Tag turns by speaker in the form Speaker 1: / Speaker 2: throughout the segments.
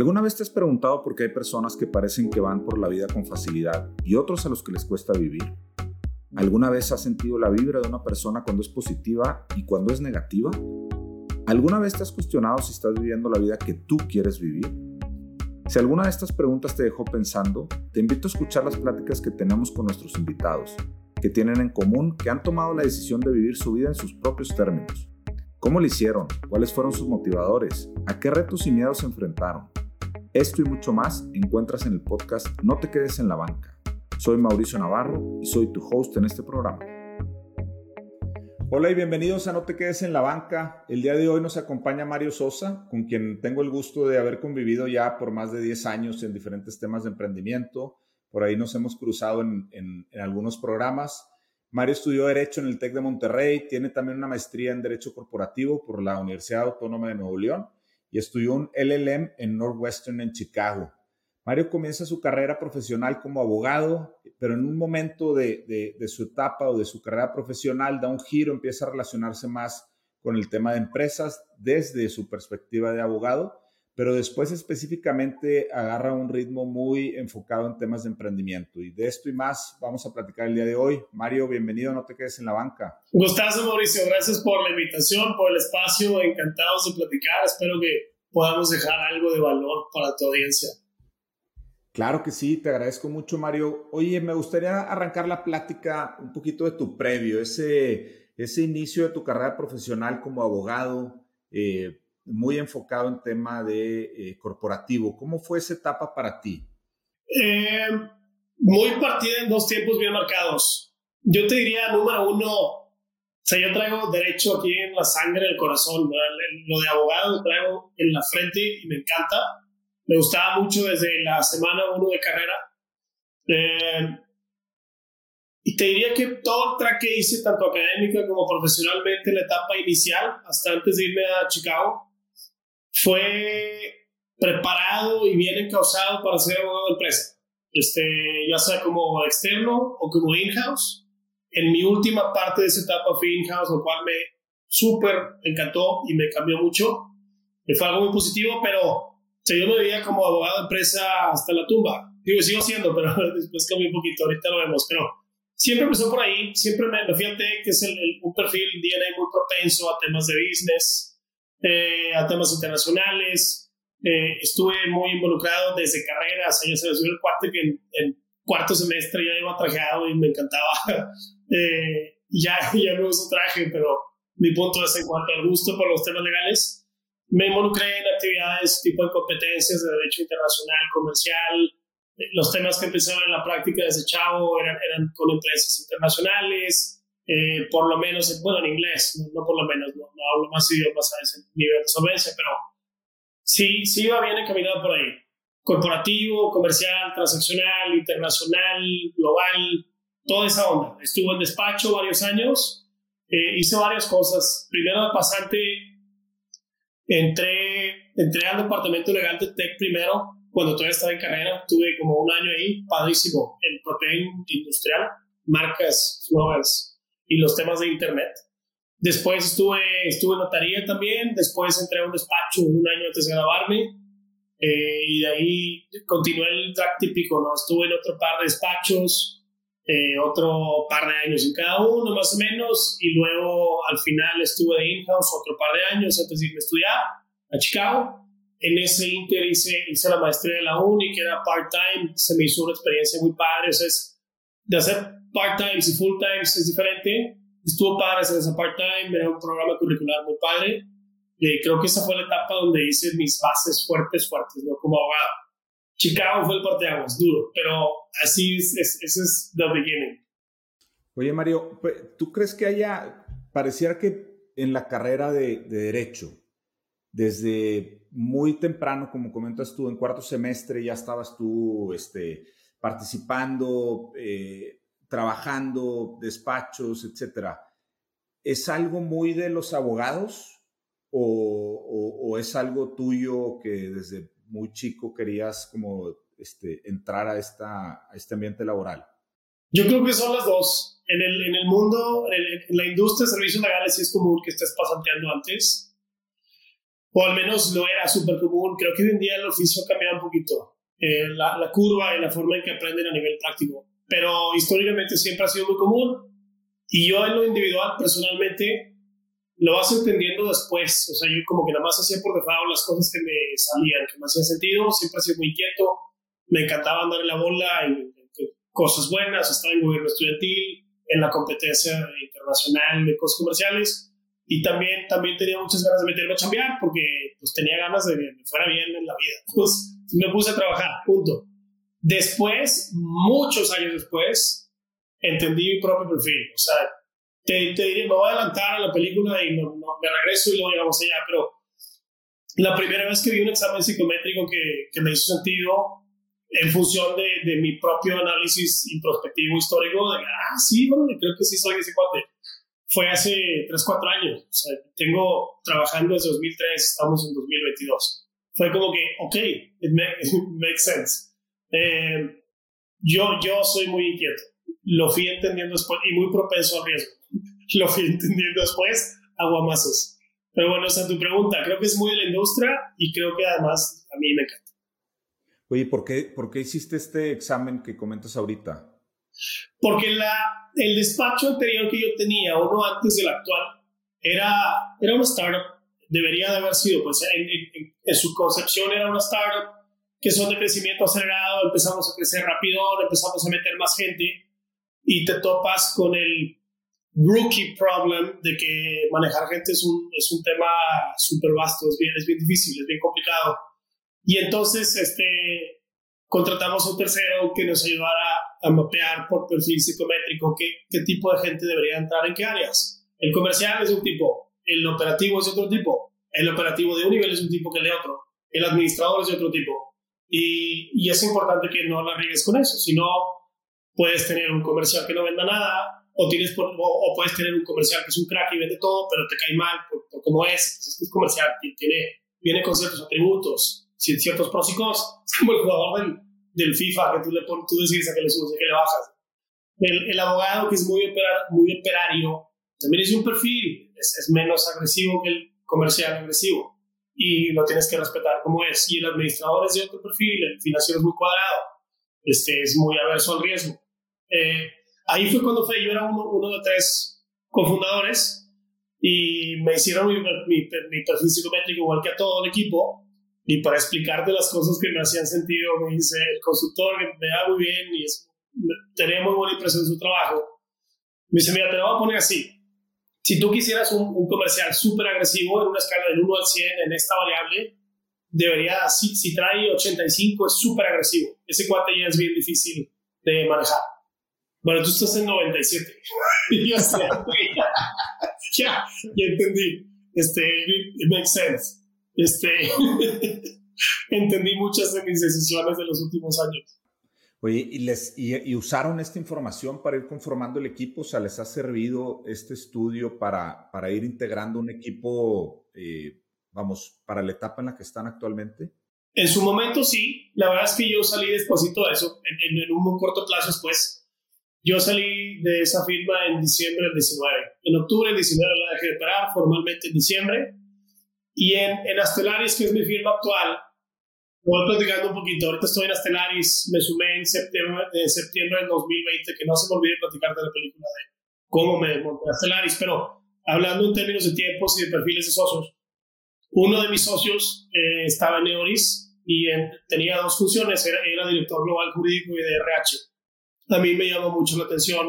Speaker 1: ¿Alguna vez te has preguntado por qué hay personas que parecen que van por la vida con facilidad y otros a los que les cuesta vivir? ¿Alguna vez has sentido la vibra de una persona cuando es positiva y cuando es negativa? ¿Alguna vez te has cuestionado si estás viviendo la vida que tú quieres vivir? Si alguna de estas preguntas te dejó pensando, te invito a escuchar las pláticas que tenemos con nuestros invitados, que tienen en común que han tomado la decisión de vivir su vida en sus propios términos. ¿Cómo lo hicieron? ¿Cuáles fueron sus motivadores? ¿A qué retos y miedos se enfrentaron? Esto y mucho más encuentras en el podcast No te quedes en la banca. Soy Mauricio Navarro y soy tu host en este programa. Hola y bienvenidos a No te quedes en la banca. El día de hoy nos acompaña Mario Sosa, con quien tengo el gusto de haber convivido ya por más de 10 años en diferentes temas de emprendimiento. Por ahí nos hemos cruzado en, algunos programas. Mario estudió Derecho en el TEC de Monterrey, tiene también una maestría en Derecho Corporativo por la Universidad Autónoma de Nuevo León y estudió un LLM en Northwestern en Chicago. Mario comienza su carrera profesional como abogado, pero en un momento de, de, su etapa o de su carrera profesional da un giro, empieza a relacionarse más con el tema de empresas desde su perspectiva de abogado pero después específicamente agarra un ritmo muy enfocado en temas de emprendimiento. Y de esto y más vamos a platicar el día de hoy. Mario, bienvenido, no te quedes en la banca.
Speaker 2: Gustazo, Mauricio, gracias por la invitación, por el espacio, encantados de platicar. Espero que podamos dejar algo de valor para tu audiencia.
Speaker 1: Claro que sí, te agradezco mucho, Mario. Oye, me gustaría arrancar la plática un poquito de tu previo, ese, ese inicio de tu carrera profesional como abogado. Eh, muy enfocado en tema de eh, corporativo. ¿Cómo fue esa etapa para ti?
Speaker 2: Eh, muy partida en dos tiempos bien marcados. Yo te diría, número uno, sea, yo traigo derecho aquí en la sangre, en el corazón, lo de abogado lo traigo en la frente y me encanta. Me gustaba mucho desde la semana uno de carrera. Eh, y te diría que todo el track que hice, tanto académica como profesionalmente, en la etapa inicial, hasta antes de irme a Chicago, fue preparado y bien encausado para ser abogado de empresa, este, ya sea como externo o como in-house. En mi última parte de esa etapa fui in-house, lo cual me súper encantó y me cambió mucho. Me fue algo muy positivo, pero yo me veía como abogado de empresa hasta la tumba. Digo, sigo siendo, pero después cambié un poquito, ahorita lo vemos. Pero siempre empezó por ahí, siempre me, me fui a que es el, un perfil DNA muy propenso a temas de business, eh, a temas internacionales. Eh, estuve muy involucrado desde carreras. Yo soy el cuate que en, cuarto semestre ya iba trajeado y me encantaba. eh, ya, ya no uso traje, pero mi punto es en cuanto al gusto por los temas legales. Me involucré en actividades tipo de competencias de derecho internacional, comercial. Los temas que empezaron en la práctica desde chavo eran, eran con empresas internacionales eh, por lo menos, bueno, en inglés, no, por lo menos, no, hablo más idiomas a ese nivel de solvencia, pero sí, sí iba bien encaminado por ahí. Corporativo, comercial, transaccional, internacional, global, toda esa onda. Estuve en despacho varios años, eh, hice varias cosas. Primero de pasante, entré, entré al departamento legal de Tech primero, cuando todavía estaba en carrera, tuve como un año ahí, padrísimo, en propio industrial, marcas, flores, y los temas de Internet. Después estuve, estuve en notaría también, después entré a un despacho un año antes de grabarme eh, y de ahí continué el track típico, ¿no? Estuve en otro par de despachos, eh, otro par de años en cada uno más o menos y luego al final estuve de in-house otro par de años antes de irme a estudiar a Chicago. En ese inter hice, hice la maestría de la uni, que era part-time, se me hizo una experiencia muy padre, o sea, es de hacer part-times y full-times es diferente. Estuvo padre hacer esa part-time, era un programa curricular muy padre. Y creo que esa fue la etapa donde hice mis bases fuertes, fuertes, ¿no? Como abogado. Chicago fue el parteaguas, duro, pero así es, ese es the beginning.
Speaker 1: Oye, Mario, pues, ¿tú crees que haya, pareciera que en la carrera de, de Derecho, desde muy temprano, como comentas tú, en cuarto semestre ya estabas tú este, participando, eh, trabajando, despachos, etcétera, ¿es algo muy de los abogados o, es algo tuyo que desde muy chico querías como este, entrar a, esta, este ambiente laboral?
Speaker 2: Yo creo que son las dos. En el, en el mundo, en, la industria de servicios legales sí es común que estés pasanteando antes. o al menos lo era súper común. Creo que hoy en día el oficio ha cambiado un poquito, eh, la, la, curva y la forma en que aprenden a nivel práctico, pero históricamente siempre ha sido muy común y yo en lo individual personalmente lo vas entendiendo después, o sea, yo como que nada más hacía por default las cosas que me salían, que me hacían sentido, siempre he sido muy inquieto, me encantaba andar en la bola, en, cosas buenas, estaba en gobierno estudiantil, en la competencia internacional de cosas comerciales, y también, también tenía muchas ganas de meterme a chambear porque pues, tenía ganas de que me fuera bien en la vida. Pues me puse a trabajar, punto. Después, muchos años después, entendí mi propio perfil. O sea, te, te diría, me voy a adelantar a la película y no, me regreso y luego llegamos allá, pero la primera vez que vi un examen psicométrico que, que me hizo sentido en función de, de, mi propio análisis introspectivo histórico, de, ah, sí, bueno, creo que sí soy ese cuate fue hace 3, 4 años. O sea, tengo trabajando desde 2003, estamos en 2022. Fue como que, ok, it, makes sense. Eh, yo, yo soy muy inquieto. Lo fui entendiendo después y muy propenso al riesgo. Lo fui entendiendo después, aguamazos. Pero bueno, esa es tu pregunta. Creo que es muy de la industria y creo que además a mí me encanta.
Speaker 1: Oye, ¿por qué, ¿por qué hiciste este examen que comentas ahorita?
Speaker 2: Porque la, el despacho anterior que yo tenía, uno antes del actual, era, era una startup. Debería de haber sido, pues en, en, su concepción era una startup que son de crecimiento acelerado, empezamos a crecer rápido, empezamos a meter más gente y te topas con el rookie problem de que manejar gente es un, es un tema súper vasto, es bien, es bien difícil, es bien complicado. Y entonces este, contratamos a un tercero que nos ayudara a mapear por perfil psicométrico qué, qué tipo de gente debería entrar en qué áreas. El comercial es un tipo, el operativo es otro tipo, el operativo de un nivel es un tipo que el de otro, el administrador es de otro tipo. Y, y es importante que no la riegues con eso, si no puedes tener un comercial que no venda nada, o, tienes o, puedes tener un comercial que es un crack y vende todo, pero te cae mal por, cómo es. Entonces, es comercial, tiene, viene con ciertos atributos, ciertos pros y cons. Es como el jugador del, del FIFA que tú, le pones, tú decides a qué le subes y a qué le bajas. El, el, abogado que es muy, muy operario también es un perfil, es, es, menos agresivo que el comercial agresivo y lo tienes que respetar como es. Y el administrador es de otro perfil, el financiero es muy cuadrado, este, es muy averso al riesgo. Eh, ahí fue cuando fue, yo era uno, uno de tres cofundadores y me hicieron mi, mi, mi perfil psicométrico igual que a todo el equipo y para explicarte las cosas que me hacían sentido, me dice el consultor que me da muy bien y es, tenía muy buena impresión de su trabajo. Me dice, mira, te lo voy a poner así. Si tú quisieras un, un comercial súper agresivo en una escala del 1 al 100 en esta variable, debería, si, si trae 85, es súper agresivo. Ese cuate ya es bien difícil de manejar. Bueno, tú estás en 97. y yo sé, ya, ya entendí. Este, it makes sense este, entendí muchas de mis decisiones de los últimos años.
Speaker 1: Oye, ¿y, les, y, usaron esta información para ir conformando el equipo? O sea, ¿les ha servido este estudio para, para ir integrando un equipo, eh, vamos, para la etapa en la que están actualmente?
Speaker 2: En su momento sí. La verdad es que yo salí despacito de eso, en, en, un corto plazo después. Yo salí de esa firma en diciembre del 19. En octubre del 19 la dejé de operar formalmente en diciembre y en, en Astelaris, que es mi firma actual, voy platicando un poquito. Ahorita estoy en Astelaris, me sumé en septiembre, en septiembre del 2020, que no se me olvide platicar de la película de cómo me monté a Astelaris, pero hablando en términos de tiempos y de perfiles de socios, uno de mis socios eh, estaba en Neoris y tenía dos funciones, era, era director global jurídico y de RH. A mí me llamó mucho la atención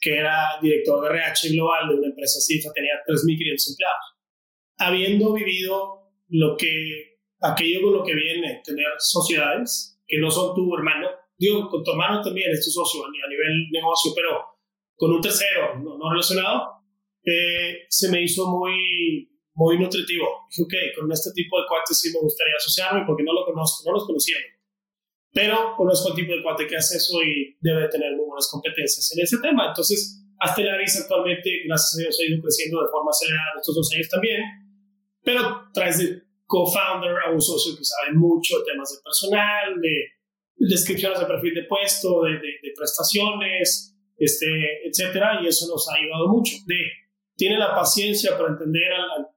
Speaker 2: que era director de RH global de una empresa CIFA, tenía 3.500 empleados habiendo vivido lo que, aquello con lo que viene, tener sociedades que no son tu hermano, digo, con tu hermano también es tu socio a nivel negocio, pero con un tercero no, relacionado, eh, se me hizo muy, muy nutritivo. Dije, ok, con este tipo de cuates sí me gustaría asociarme porque no lo no los conocía. Pero conozco el tipo de cuate que hace eso y debe tener muy buenas competencias en ese tema. Entonces, Astelaris actualmente, gracias a Dios, ha ido creciendo de forma acelerada estos dos años también pero traes de co-founder a un socio que sabe mucho de temas de personal, de descripciones de perfil de puesto, de, de, prestaciones, este, etcétera, y eso nos ha ayudado mucho. De, tiene la paciencia para entender al,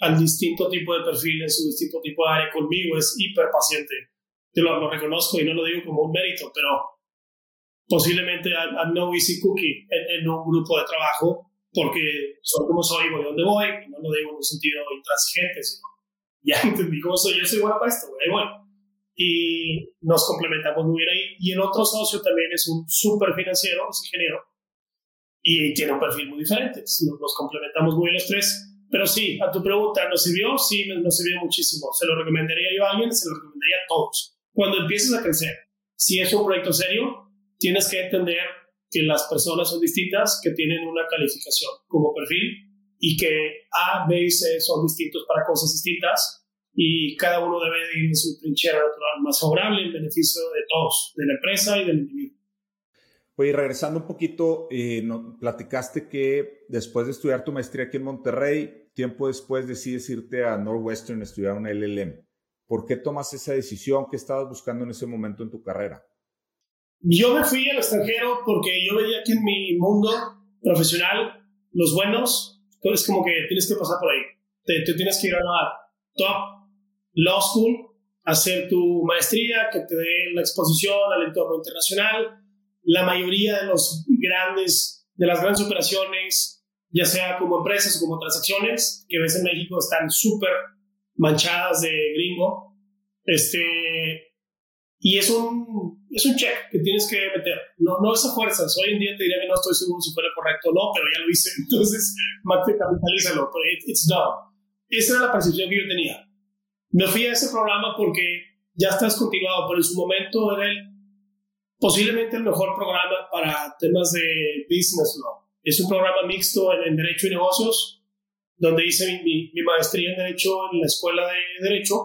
Speaker 2: al distinto tipo de perfil en su distinto tipo de área. Conmigo es hiper paciente. Te lo, lo reconozco y no lo digo como un mérito, pero posiblemente a, no easy cookie en, un grupo de trabajo porque soy como soy, voy donde voy, no lo digo en un sentido intransigente, sino ya entendí cómo soy, yo soy bueno para esto, ahí voy. Y nos complementamos muy bien ahí. Y el otro socio también es un súper financiero, es ingeniero, y tiene un perfil muy diferente. Nos, complementamos muy bien los tres. Pero sí, a tu pregunta, ¿nos sirvió? Sí, nos sirvió muchísimo. ¿Se lo recomendaría yo a alguien? Se lo recomendaría a todos. Cuando empieces a crecer, si es un proyecto serio, tienes que entender que las personas son distintas, que tienen una calificación como perfil y que A, B y C son distintos para cosas distintas y cada uno debe ir en su trinchera natural más favorable en beneficio de todos, de la empresa y del individuo.
Speaker 1: Oye, regresando un poquito, eh, no, platicaste que después de estudiar tu maestría aquí en Monterrey, tiempo después decides irte a Northwestern a estudiar un LLM. ¿Por qué tomas esa decisión? ¿Qué estabas buscando en ese momento en tu carrera?
Speaker 2: Yo me fui al extranjero porque yo veía que en mi mundo profesional, los buenos, es como que tienes que pasar por ahí. Te, tienes que ir a la top law school, hacer tu maestría, que te dé la exposición al entorno internacional. La mayoría de los grandes, de las grandes operaciones, ya sea como empresas o como transacciones, que ves en México, están súper manchadas de gringo. Este, y es un, es un check que tienes que meter. No, no es a fuerzas. Hoy en día te diría que no estoy seguro si fuera correcto o no, pero ya lo hice. Entonces, capitalízalo. Pero it's done. Esa era la percepción que yo tenía. Me fui a ese programa porque ya está descontinuado, pero en su momento era posiblemente el mejor programa para temas de business law. Es un programa mixto en, Derecho y Negocios, donde hice mi, maestría en Derecho en la Escuela de Derecho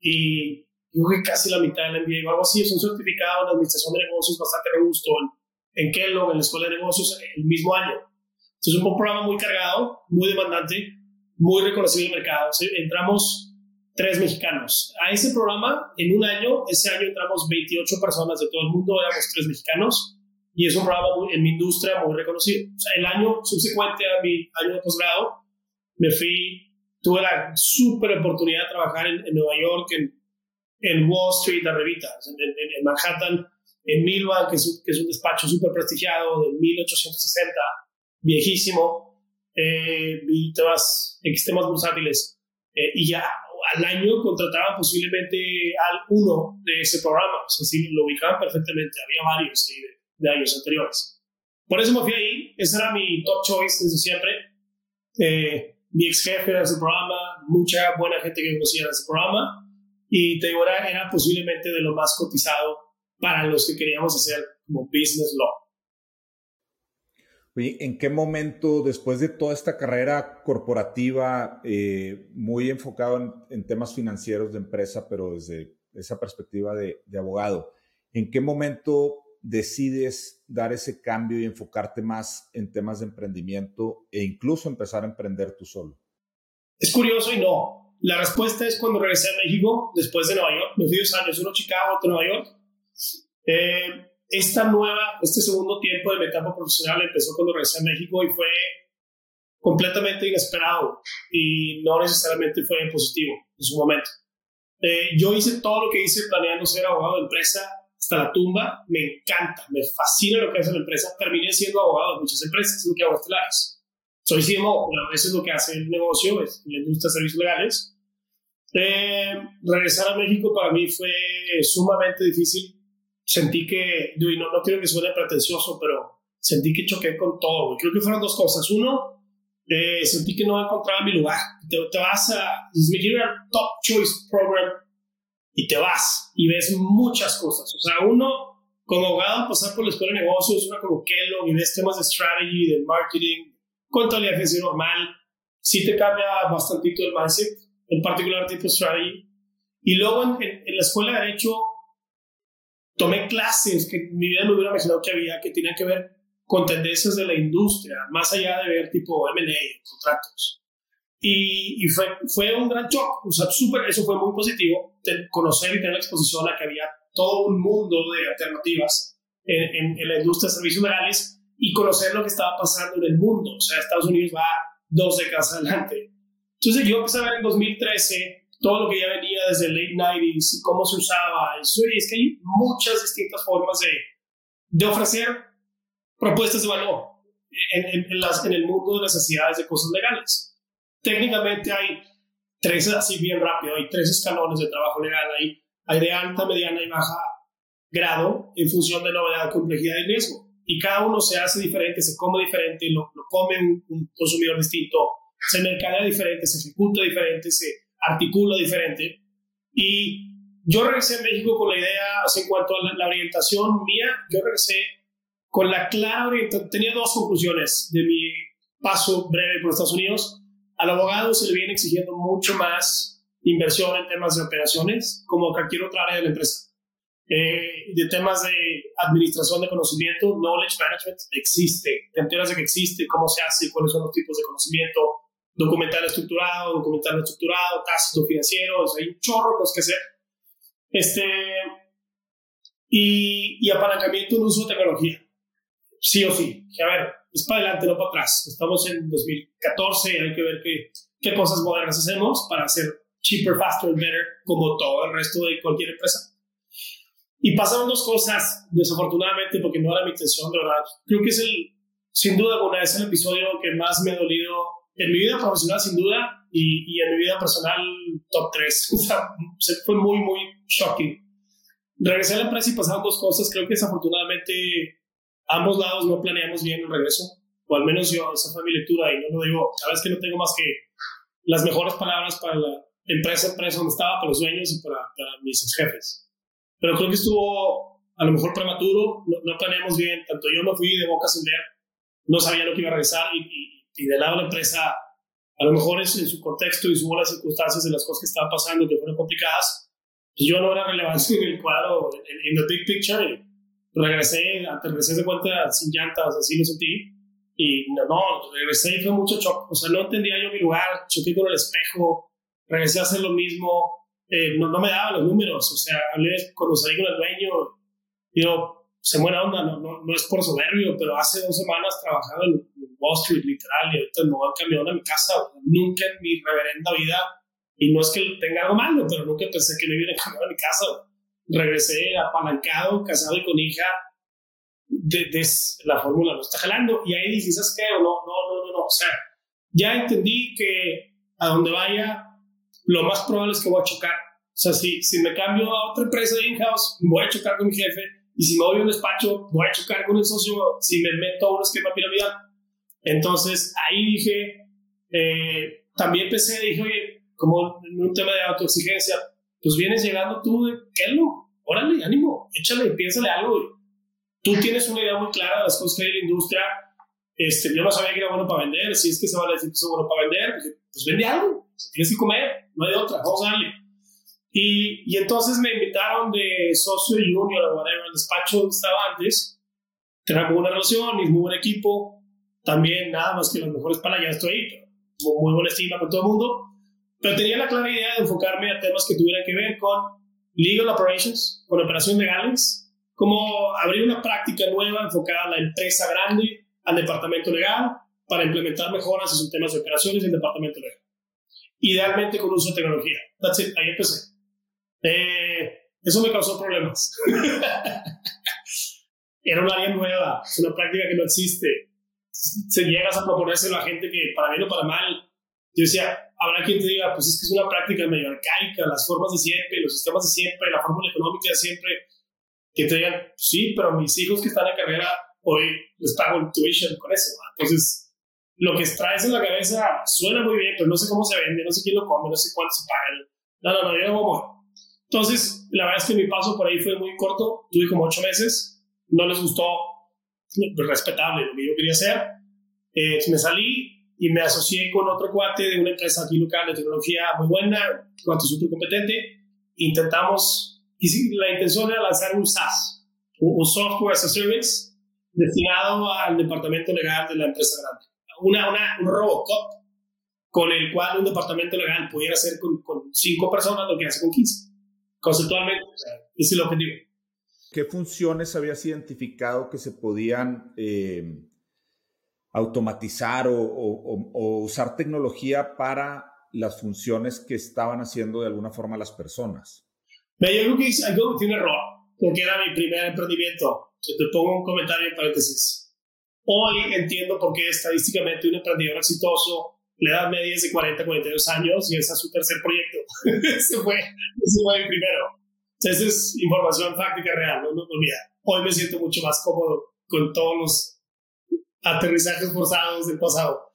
Speaker 2: y yo casi la mitad del MBA algo así, es un certificado en administración de negocios bastante robusto en, en Kellogg, en la escuela de negocios, el mismo año. Entonces, es un programa muy cargado, muy demandante, muy reconocido en el mercado. entramos tres mexicanos. A ese programa, en un año, ese año entramos 28 personas de todo el mundo, éramos tres mexicanos, y es un programa en mi industria muy reconocido. O sea, el año subsecuente a mi año de posgrado, me fui, tuve la súper oportunidad de trabajar en, en Nueva York, en en Wall Street, la revista, en, Manhattan, en Milbank, que es, que es un despacho súper prestigiado de 1860, viejísimo, eh, y todas en sistemas bursátiles. Eh, y ya al año contrataban posiblemente al uno de ese programa, o sea, sí, lo ubicaban perfectamente, había varios ahí de, años anteriores. Por eso me fui ahí, ese era mi top choice desde siempre. Eh, mi ex jefe de ese programa, mucha buena gente que conocía en ese programa, y te digo, era, posiblemente de lo más cotizado para los que queríamos hacer como business law.
Speaker 1: Oye, ¿en qué momento, después de toda esta carrera corporativa, eh, muy enfocado en, temas financieros de empresa, pero desde esa perspectiva de, de, abogado, ¿en qué momento decides dar ese cambio y enfocarte más en temas de emprendimiento e incluso empezar a emprender tú solo?
Speaker 2: Es curioso y no. La respuesta es cuando regresé a México, después de Nueva York. Me fui dos años, uno Chicago, otro Nueva York. Eh, esta nueva, este segundo tiempo de mi profesional empezó cuando regresé a México y fue completamente inesperado y no necesariamente fue positivo en su momento. Eh, yo hice todo lo que hice planeando ser abogado de empresa hasta la tumba. Me encanta, me fascina lo que hace la empresa. Terminé siendo abogado de muchas empresas, es lo que hago estelares soy CMO, pero eso es lo que hace el negocio, es la industria de servicios legales. Eh, regresar a México para mí fue sumamente difícil. Sentí que, no, no quiero que suene pretencioso, pero sentí que choqué con todo. Creo que fueron dos cosas. Uno, eh, sentí que no encontraba mi lugar. Te, te vas a, me Top Choice Program y te vas y ves muchas cosas. O sea, uno, como abogado, pasar por la escuela de negocios, una como Kellogg y ves temas de strategy, de marketing, contabilidad agencia normal, sí te cambia bastantito el mindset, en particular tipo strategy. Y luego en, en, la escuela de Derecho tomé clases que en mi vida me hubiera imaginado que había, que tenían que ver con tendencias de la industria, más allá de ver tipo M&A, contratos. Y, y, fue, fue un gran shock, o sea, super, eso fue muy positivo, conocer y tener la exposición a que había todo un mundo de alternativas en, en, en la industria de servicios legales y conocer lo que estaba pasando en el mundo. O sea, Estados Unidos va dos décadas adelante. Entonces yo empecé a ver en 2013 todo lo que ya venía desde late 90s y cómo se usaba. Y es que hay muchas distintas formas de, de ofrecer propuestas de valor en, en, las, en el mundo de necesidades de cosas legales. Técnicamente hay tres, así bien rápido, hay tres escalones de trabajo legal. Hay, hay de alta, mediana y baja grado en función de novedad, complejidad y riesgo. Y cada uno se hace diferente, se come diferente, lo, lo come un, un consumidor distinto, se mercadea diferente, se ejecuta diferente, se articula diferente. Y yo regresé a México con la idea, en cuanto a la, orientación mía, yo regresé con la clara orientación, tenía dos conclusiones de mi paso breve por Estados Unidos. Al abogado se le viene exigiendo mucho más inversión en temas de operaciones, como cualquier otra área de la empresa. Eh, de temas de administración de conocimiento, knowledge management, existe. Te enteras de que existe, cómo se hace, cuáles son los tipos de conocimiento, documental estructurado, documental no estructurado, tácito financiero, hay un chorro cosas que hacer. Este, y, y apalancamiento en uso de tecnología. Sí o sí. a ver, es para adelante, no para atrás. Estamos en 2014 y hay que ver qué, qué cosas modernas hacemos para hacer cheaper, faster, better, como todo el resto de cualquier empresa. Y pasaron dos cosas, desafortunadamente, porque no era mi intención, de verdad. Creo que es el, sin duda alguna, es el episodio que más me ha dolido en mi vida profesional, sin duda, y, y en mi vida personal, top 3. O sea, fue muy, muy shocking. Regresé a la empresa y pasaron dos cosas. Creo que desafortunadamente ambos lados no planeamos bien el regreso, o al menos yo, esa fue mi lectura, y no lo digo, sabes que no tengo más que las mejores palabras para la empresa, empresa donde estaba, para los dueños y para, para mis jefes. Pero creo que estuvo a lo mejor prematuro, no, planeamos bien, tanto yo me fui de boca sin ver, no sabía lo que iba a regresar y, y, lado de la empresa, a lo mejor en su contexto y su las circunstancias de las cosas que estaban pasando que fueron complicadas, pues yo no era relevante en el cuadro, en, en the big picture, y regresé, regresé de cuenta sin llantas, así lo sentí, y no, no, regresé y fue mucho choque, o sea, no entendía yo mi lugar, choqué con el espejo, regresé a hacer lo mismo, eh, no, no, me daba los números, o sea, hablé, conocí con el dueño, digo, se muera onda, no, no, no, es por soberbio, pero hace dos semanas trabajaba en Wall Street, literal, y ahorita voy a cambiar a mi casa, nunca en mi reverenda vida, y no es que tenga algo malo, pero nunca pensé que me iba a cambiar a mi casa, regresé apalancado, casado y con hija, de, de la fórmula no está jalando, y ahí dices, ¿sabes qué? No, no, no, no, no, o sea, ya entendí que a donde vaya lo más probable es que voy a chocar. O sea, si, si me cambio a otra empresa de in-house, voy a chocar con mi jefe. Y si me voy a un despacho, voy a chocar con el socio si me meto a un esquema piramidal. Entonces, ahí dije, eh, también pensé, dije, oye, como en un tema de autoexigencia, pues vienes llegando tú de, ¿qué no? Órale, ánimo, échale, piénsale algo. Tú tienes una idea muy clara de las cosas que hay en la industria. Este, yo no sabía que era bueno para vender. Si es que se vale decir que es bueno para vender, pues, pues vende algo tienes que comer, no hay otra, vamos a darle. Y, y entonces me invitaron de socio junior o whatever, el despacho donde estaba antes. Tenía muy buena relación y muy buen equipo. También nada más que los mejores para ya estoy ahí, muy, muy buena estima con todo el mundo. Pero tenía la clara idea de enfocarme a temas que tuvieran que ver con legal operations, con operaciones legales, como abrir una práctica nueva enfocada a la empresa grande, al departamento legal, para implementar mejoras en sus temas de operaciones en el departamento legal idealmente con uso de tecnología. That's it, ahí empecé. Eh, eso me causó problemas. Era un área nueva, es una práctica que no existe. Se llegas a proponérselo a gente que para bien o para mal, yo decía, habrá quien te diga, pues es que es una práctica medio arcaica, las formas de siempre, los sistemas de siempre, la fórmula económica de siempre, que te digan, sí, pero mis hijos que están en carrera, hoy les pago el tuition con eso. Entonces, lo que traes en la cabeza suena muy bien, pero no sé cómo se vende, no sé quién lo come, no sé cuánto se paga. No, no, no, yo no como. Entonces, la verdad es que mi paso por ahí fue muy corto, tuve como ocho meses, no les gustó, pues, respetable lo que yo quería hacer. Eh, me salí y me asocié con otro cuate de una empresa aquí local de tecnología muy buena, cuate súper competente. Intentamos, y la intención era lanzar un SaaS, un software as a service, destinado al departamento legal de la empresa grande una, una, un Robocop con el cual un departamento legal pudiera hacer con, con cinco personas lo que hace con 15. Conceptualmente, ese es el objetivo.
Speaker 1: ¿Qué funciones habías identificado que se podían eh, automatizar o, o, o, usar tecnología para las funciones que estaban haciendo de alguna forma las personas.
Speaker 2: Yo creo que algo un error, porque era mi primer emprendimiento. Te pongo un comentario en paréntesis. Hoy entiendo por qué estadísticamente un emprendedor exitoso le da media de 40, 42 años y ese es su tercer proyecto. ese, fue, ese fue el primero. Esa es información fáctica real, no, no, no Hoy me siento mucho más cómodo con todos los aterrizajes forzados del pasado.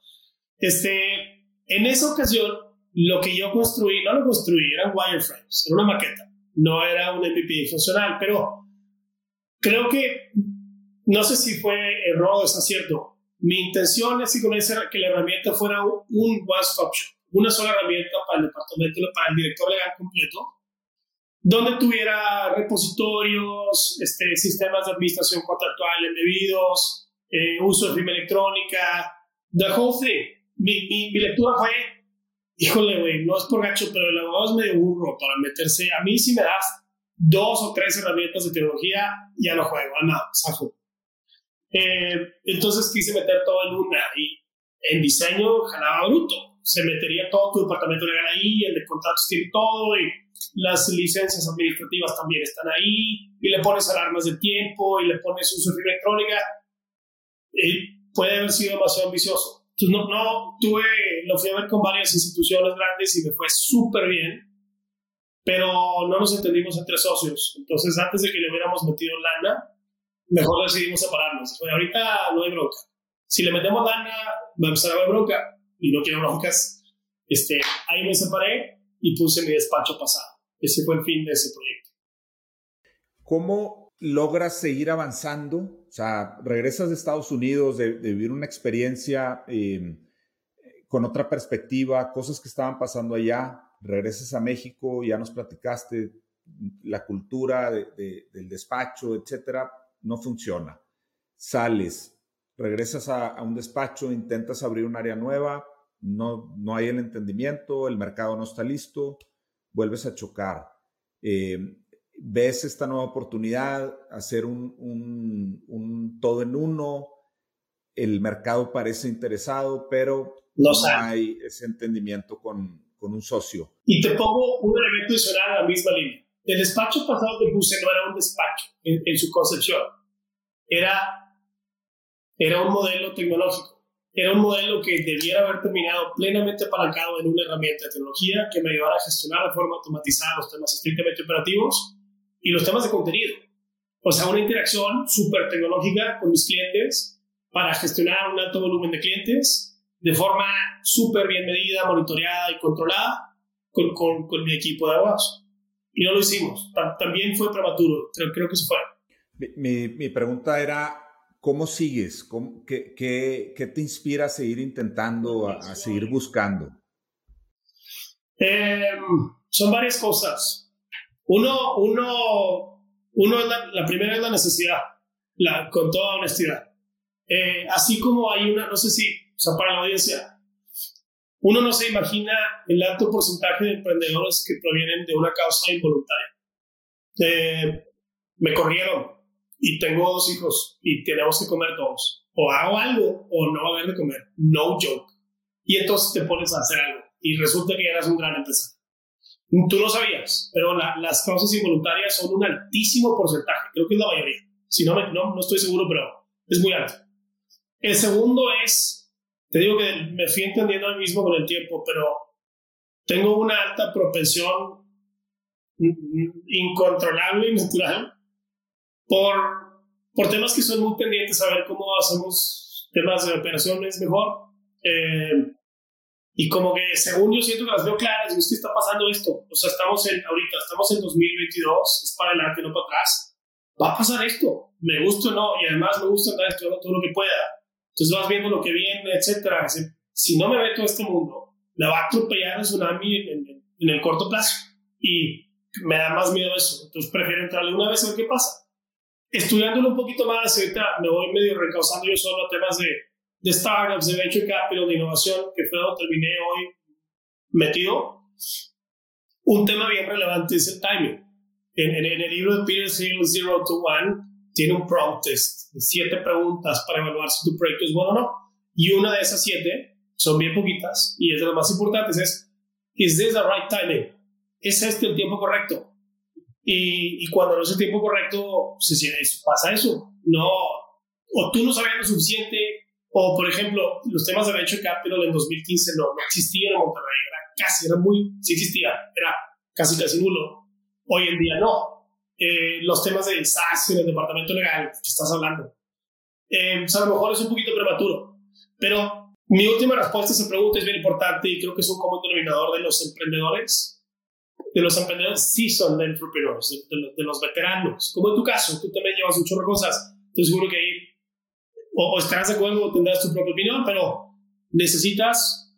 Speaker 2: Este, en esa ocasión, lo que yo construí, no lo construí, eran wireframes, era una maqueta, no era un MVP funcional, pero creo que, no sé si fue error o acierto, mi intención es que la herramienta fuera un one-stop shop, una sola herramienta para el departamento, para el director legal completo, donde tuviera repositorios, este, sistemas de administración contractual embebidos, eh, uso de firma electrónica, the whole thing. Mi, mi, lectura fue, híjole, güey, no es por gacho, pero el abogado es medio burro para meterse. A mí si me das dos o tres herramientas de tecnología, ya no juego, ah, no, saco. Eh, entonces quise meter todo en una y en diseño jalaba bruto. Se metería todo tu departamento legal ahí, el de contratos tiene todo y las licencias administrativas también están ahí, y le pones alarmas de tiempo, y le pones uso de electrónica, y puede haber sido demasiado ambicioso. Entonces, no, no tuve, lo fui a ver con varias instituciones grandes y me fue súper bien, pero no nos entendimos entre socios. Entonces, antes de que le hubiéramos metido lana, mejor decidimos separarnos. ahorita no hay bronca. Si le metemos lana, va a empezar a haber bronca, y no quiero broncas. Este, ahí me separé y puse mi despacho pasado. Ese fue el fin de ese proyecto.
Speaker 1: ¿Cómo logras seguir avanzando? O sea, regresas de Estados Unidos, de, vivir una experiencia em, con otra perspectiva, cosas que estaban pasando allá, regresas a México, ya nos platicaste, la cultura del despacho, etcétera, no funciona. Sales, regresas a, un despacho, intentas abrir un área nueva, no, no hay el entendimiento, el mercado no está listo, vuelves a chocar. Eh, ves esta nueva oportunidad, hacer un, un, todo en uno, el mercado parece interesado, pero no, hay ese entendimiento con, con, un socio.
Speaker 2: Y te pongo un elemento adicional a la misma línea. El despacho pasado que puse no era un despacho en, en su concepción, era, era un modelo tecnológico era un modelo que debiera haber terminado plenamente apalancado en una herramienta de tecnología que me ayudara a gestionar de forma automatizada los temas estrictamente operativos y los temas de contenido. O sea, una interacción súper tecnológica con mis clientes para gestionar un alto volumen de clientes de forma súper bien medida, monitoreada y controlada con, con, con, mi equipo de abogados. Y no lo hicimos. También fue prematuro. Creo, creo que se fue.
Speaker 1: Mi, mi pregunta era, ¿Cómo sigues? qué, qué, te inspira a seguir intentando, a, seguir buscando?
Speaker 2: Em, son varias cosas. Uno, uno, uno la, primera es la necesidad, la, con toda honestidad. Eh, así como hay una, no sé si, o sea, para la audiencia, uno no se imagina el alto porcentaje de emprendedores que provienen de una causa involuntaria. Eh, me corrieron, y tengo dos hijos y tenemos que comer todos. O hago algo o no va a haber de comer. No joke. Y entonces te pones a hacer algo y resulta que eras un gran empresario. Tú lo sabías, pero las causas involuntarias son un altísimo porcentaje. Creo que es la mayoría. Si no, no, no estoy seguro, pero es muy alto. El segundo es, te digo que me fui entendiendo a mí mismo con el tiempo, pero tengo una alta propensión incontrolable y natural por, por temas que son muy pendientes a ver cómo hacemos temas de operaciones mejor. Eh, y como que según yo siento que las veo claras, es que está pasando esto. O sea, estamos en, ahorita, estamos en 2022, es para adelante, no para atrás. Va a pasar esto, me gusta o no, y además me gusta andar estudiando todo lo que pueda. Entonces vas viendo lo que viene, etcétera. Si no me ve todo este mundo, me va a atropellar el tsunami en, en, en el corto plazo. Y me da más miedo eso. Entonces prefiero entrarle una vez a ver qué pasa estudiándolo un poquito más, ahorita me voy medio recausando yo solo a temas de, de startups, de venture capital, de innovación, que fue donde terminé hoy metido. Un tema bien relevante es el timing. En, en, el libro de Peter Thiel, Zero to One, tiene un prompt test de siete preguntas para evaluar si tu proyecto es bueno o no. Y una de esas siete, son bien poquitas, y es de las más importantes, es is this the right timing? ¿Es este el tiempo correcto? Y, y cuando no es el tiempo correcto, se, pasa eso. No, o tú no sabías lo suficiente, o por ejemplo, los temas de Venture Capital en 2015 no, no existían en Monterrey, era casi, era muy, sí existía, era casi casi nulo. Hoy en día no. Eh, los temas de SaaS en el departamento legal que estás hablando. Eh, a lo mejor es un poquito prematuro, pero mi última respuesta a esa pregunta es bien importante y creo que es un común denominador de los emprendedores de los emprendedores seasoned entrepreneurs, de, de, de, los veteranos, como en tu caso, tú también llevas un chorro de cosas, estoy seguro que ahí o, estarás de acuerdo o tendrás tu propia opinión, pero necesitas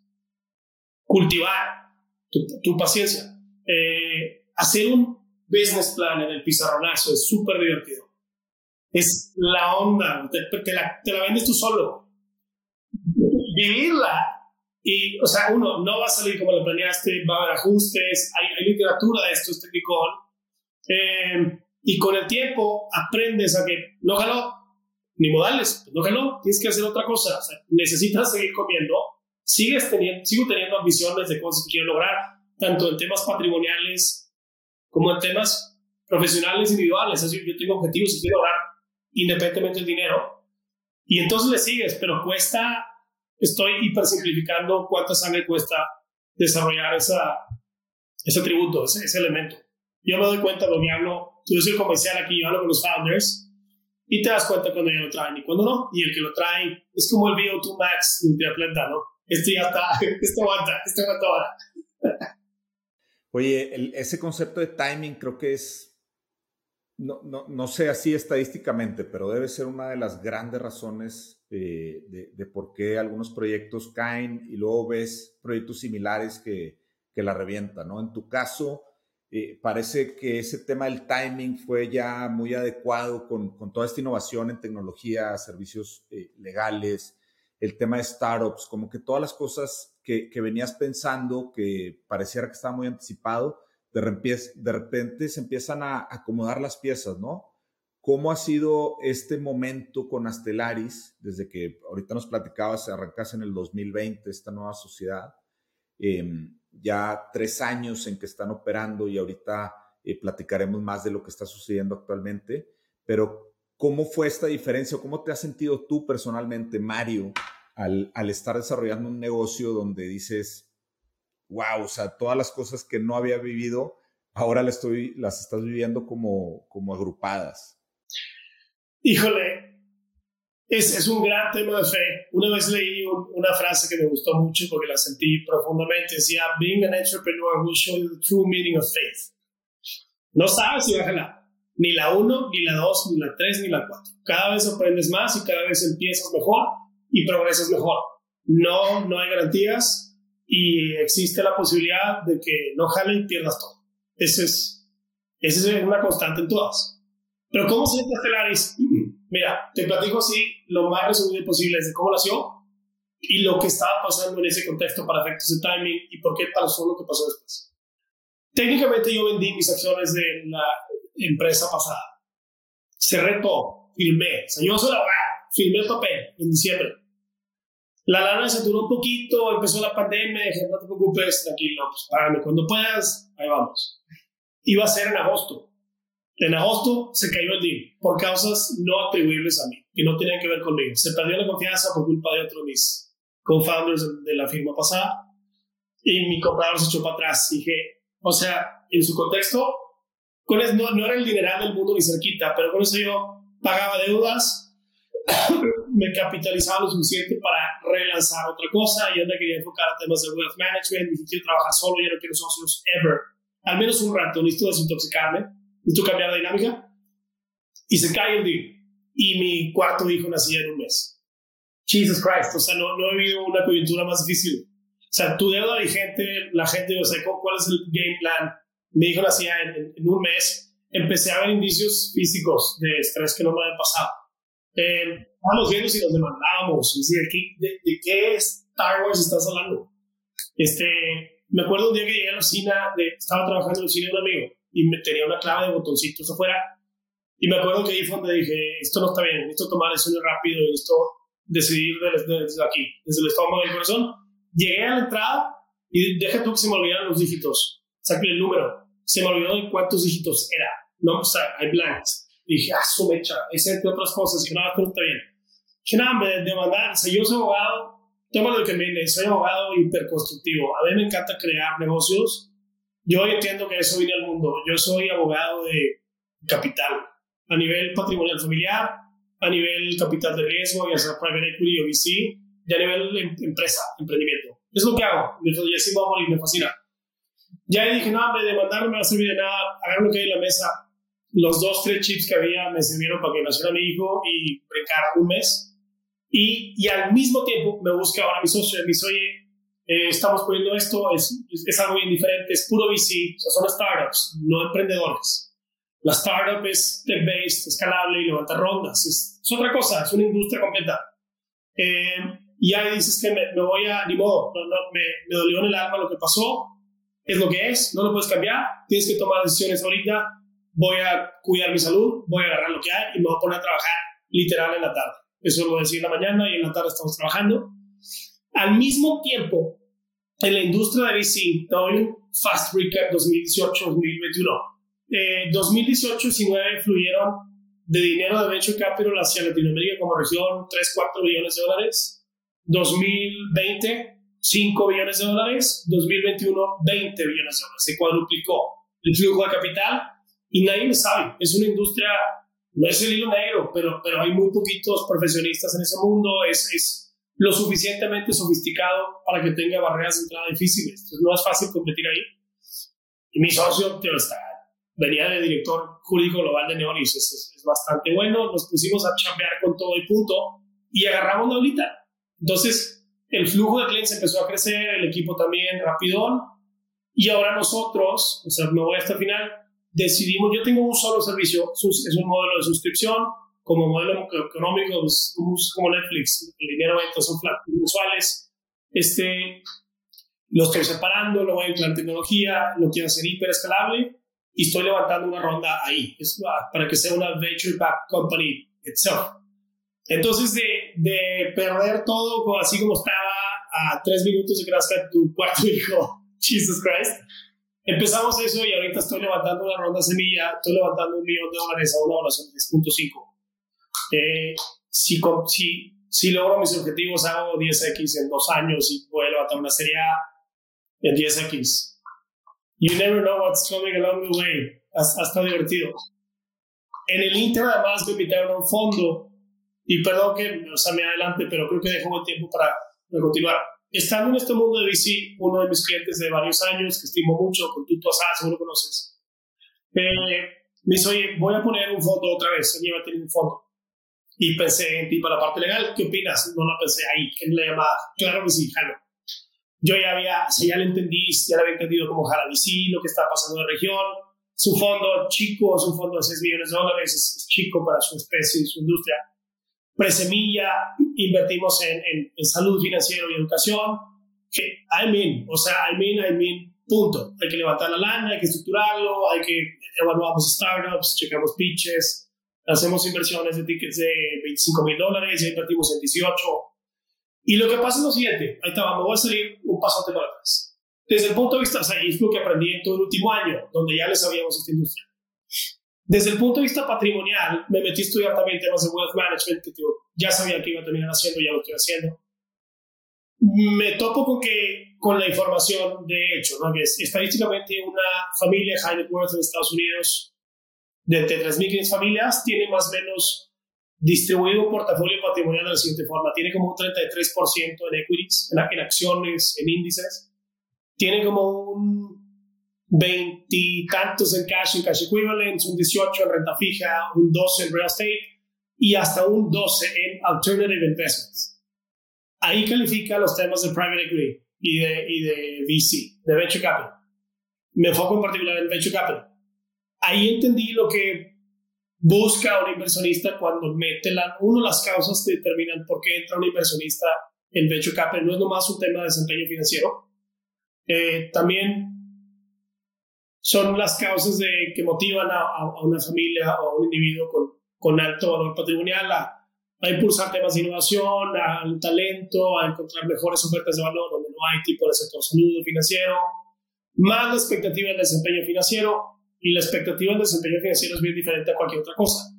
Speaker 2: cultivar tu, tu paciencia. Eh, hacer un business plan en el pizarronazo es súper divertido. Es la onda, te, te, la, te la vendes tú solo. Vivirla y, o sea, uno, no va a salir como lo planeaste, va a haber ajustes, hay, hay literatura de esto, este picón. Eh, y con el tiempo aprendes a que no jaló, ni modales, no jaló, tienes que hacer otra cosa. O sea, necesitas seguir comiendo, sigues teniendo, sigo teniendo ambiciones de cosas que quiero lograr, tanto en temas patrimoniales como en temas profesionales individuales. Es decir, yo tengo objetivos y quiero lograr independientemente del dinero. Y entonces le sigues, pero cuesta estoy hipersimplificando cuánta sangre cuesta desarrollar esa, ese tributo, ese, ese elemento. Yo me doy cuenta lo que hablo, tú soy comercial aquí, yo hablo con los founders y te das cuenta cuando ya lo traen y cuando no. Y el que lo trae es como el VO2 Max de triatleta, ¿no? Este ya está, este aguanta, este aguanta ahora.
Speaker 1: Oye, el, ese concepto de timing creo que es no, no, no, sé así estadísticamente, pero debe ser una de las grandes razones eh, de, de, por qué algunos proyectos caen y luego ves proyectos similares que, que la revientan, ¿no? En tu caso, eh, parece que ese tema del timing fue ya muy adecuado con, con toda esta innovación en tecnología, servicios eh, legales, el tema de startups, como que todas las cosas que, que venías pensando que pareciera que estaba muy anticipado, de repente, de repente se empiezan a acomodar las piezas, ¿no? ¿Cómo ha sido este momento con Astelaris desde que ahorita nos platicabas, arrancas en el 2020 esta nueva sociedad? Eh, ya tres años en que están operando y ahorita eh, platicaremos más de lo que está sucediendo actualmente, pero ¿cómo fue esta diferencia? ¿Cómo te has sentido tú personalmente, Mario, al, al estar desarrollando un negocio donde dices, wow, o sea, todas las cosas que no había vivido, ahora las, estoy, las estás viviendo como, como agrupadas.
Speaker 2: Híjole, es, un gran tema de fe. Una vez leí un, una frase que me gustó mucho porque la sentí profundamente. Decía, being an entrepreneur will show you the true meaning of faith. No sabes si vas a. Ni la 1, ni la 2, ni la 3, ni la 4. Cada vez aprendes más y cada vez empiezas mejor y progresas mejor. No, no hay garantías y existe la posibilidad de que no jale y pierdas todo. Esa es, es una constante en todas. Pero ¿cómo se Stellaris? Mira, te platico así lo más resumido posible desde cómo nació y lo que estaba pasando en ese contexto para efectos de timing y por qué pasó lo que pasó después. Técnicamente yo vendí mis acciones de la empresa pasada. Cerré todo, firmé. O sea, yo soy la firmé el papel en diciembre la lana se duró un poquito, empezó la pandemia, dije, no te preocupes, tranquilo, pues págame cuando puedas, ahí vamos. Iba a ser en agosto. En agosto se cayó el deal por causas no atribuibles a mí, que no tenían que ver conmigo. Se perdió la confianza por culpa de otro de mis co-founders de la firma pasada y mi comprador se echó para atrás. Dije, o sea, en su contexto, con eso, no, no era el dineral del mundo ni cerquita, pero con eso yo pagaba deudas, me capitalizaba lo suficiente para relanzar otra cosa. y me quería enfocar a temas de wealth management. Dije, quiero trabajar solo, yo no quiero socios ever. Al menos un rato, necesito desintoxicarme, necesito cambiar de dinámica. Y se cae el deal. Y mi cuarto hijo nacía en un mes. Jesus Christ, o sea, no, no he vivido una coyuntura más difícil. O sea, tu deuda vigente, la gente, o sea, ¿cuál es el game plan? Mi hijo nacía en, en un mes. Empecé a ver indicios físicos de estrés que no me habían pasado eh, estábamos viendo si nos demandábamos, ¿de qué, de, de qué Star Wars estás hablando? Este, me acuerdo un día que llegué a la oficina, de, estaba trabajando en la oficina de un amigo y me tenía una clave de botoncitos afuera. Y me acuerdo que ahí fue donde dije, esto no está bien, necesito tomar decisiones rápido, necesito decidir desde, desde aquí, desde el estómago y el corazón. Llegué a la entrada Y deja tú que se me olvidaron los dígitos. Saque el número. Se me olvidó de cuántos dígitos era. No, o sea, hay blanks. Y dije, ah, su mecha. Es entre otras cosas. Y dije, no, no está bien. Dije, nada, me demandar. O sea, yo soy abogado. Tómalo lo que viene. Soy abogado hiperconstructivo. A mí me encanta crear negocios. Yo entiendo que eso viene al mundo. Yo soy abogado de capital. A nivel patrimonial familiar, a nivel capital de riesgo, ya sea private equity o VC, y a nivel em, empresa, emprendimiento. Es lo que hago. Me, y así vamos y me fascina. Ya dije, no, me demandar no me va a servir de nada, hagan lo que hay en la mesa. Los dos, tres chips que había me sirvieron para que naciera mi hijo y brincar un mes. Y, y al mismo tiempo me busca ahora mi socio, me dice, oye, eh, estamos poniendo esto, es, es, algo bien diferente, es puro VC, o sea, son startups, no emprendedores. La startup es tech-based, escalable y levanta rondas. Es, es, otra cosa, es una industria completa. Eh, y ahí dices que me, me, voy a, ni modo, no, no, me, me dolió en el alma lo que pasó, es lo que es, no lo puedes cambiar, tienes que tomar decisiones ahorita, voy a cuidar mi salud, voy a agarrar lo que hay y me voy a poner a trabajar literal en la tarde. Eso lo voy a decir en la mañana y en la tarde estamos trabajando. Al mismo tiempo, en la industria de VC, doy un fast recap 2018-2021 eh, 2018 y 2019 fluyeron de dinero de Venture Capital hacia Latinoamérica como región 3, 4 billones de dólares. 2020, 5 billones de dólares. 2021, 20 billones de dólares. Se cuadruplicó el flujo de capital y nadie lo sabe. Es una industria, no es el hilo negro, pero, pero hay muy poquitos profesionistas en ese mundo. Es lo suficientemente sofisticado para que tenga barreras de entrada difíciles. Entonces no es fácil competir ahí. Y mi socio, tío, está venía de director jurídico global de Neolis, es, es, bastante bueno, nos pusimos a chambear con todo y punto y agarramos la bolita. Entonces, el flujo de clientes empezó a crecer, el equipo también rapidón, y ahora nosotros, o sea, me voy hasta el final, decidimos, yo tengo un solo servicio, es un modelo de suscripción, como modelo económico, pues, como Netflix, el dinero entra, son mensuales, este, lo estoy separando, lo voy a en tecnología, lo quiero hacer hiper escalable, y estoy levantando una ronda ahí, es para que sea una venture back company itself. Entonces, de, de perder todo así como estaba a tres minutos de nazca tu cuarto hijo, Jesus Christ, empezamos eso y ahorita estoy levantando una ronda semilla, estoy levantando un millón de dólares a una oración de 10.5. Eh, si, si, si logro mis objetivos, hago 10x en dos años y voy a levantar una serie A en 10x You never know what's coming along the way. Hasta divertido. En el Inter, además, me invitaron a un fondo. Y perdón que o sea, me adelante, pero creo que dejo buen tiempo para, continuar. Estando en este mundo de VC, uno de mis clientes de varios años, que estimo mucho, con Tuto Asá, seguro conoces, me dice, oye, voy a poner un fondo otra vez. Él va a tener un fondo. Y pensé en ti para la parte legal. ¿Qué opinas? No la pensé ahí, en la llamada. Claro que sí, jalo yo ya había, o sea, ya lo entendí, ya lo había entendido como Jarabicí, lo que estaba pasando en la región. Es un fondo chico, es un fondo de 6 millones de dólares, es, chico para su especie y su industria. Presemilla, invertimos en, en, salud financiera y educación. I mean, o sea, I mean, I mean, punto. Hay que levantar la lana, hay que estructurarlo, hay que evaluamos startups, checamos pitches, hacemos inversiones de tickets de 25 mil dólares, ya invertimos en 18 y lo que pasa es lo siguiente, ahí está, me voy a salir un pasote para atrás. Desde el punto de vista, o sea, es lo que aprendí en todo el último año, donde ya les sabíamos esta industria. Desde el punto de vista patrimonial, me metí a estudiar también temas de wealth management, que ya sabía que iba a terminar haciendo, ya lo estoy haciendo. Me topo con que, con la información de hecho, ¿no? que es, estadísticamente una familia high net worth en Estados Unidos, de entre 3.500 familias, tiene más o menos distribuido un portafolio patrimonial de la siguiente forma. Tiene como un 33% en equities, en, acciones, en índices. Tiene como un veintitantos en cash, en cash equivalents, un 18 en renta fija, un 12 en real estate y hasta un 12 en alternative investments. Ahí califica los temas de private equity y de, y de VC, de venture capital. Me enfoco en particular en venture capital. Ahí entendí lo que busca un inversionista cuando mete la, uno las causas que determinan por qué entra un inversionista en venture capital. No es nomás un tema de desempeño financiero. Eh, también son las causas de, que motivan a, a, una familia o a un individuo con, con alto valor patrimonial a, a, impulsar temas de innovación, al talento, a encontrar mejores ofertas de valor donde no hay tipo de sector salud financiero, más la expectativa del desempeño financiero, y la expectativa del desempeño financiero es bien diferente a cualquier otra cosa.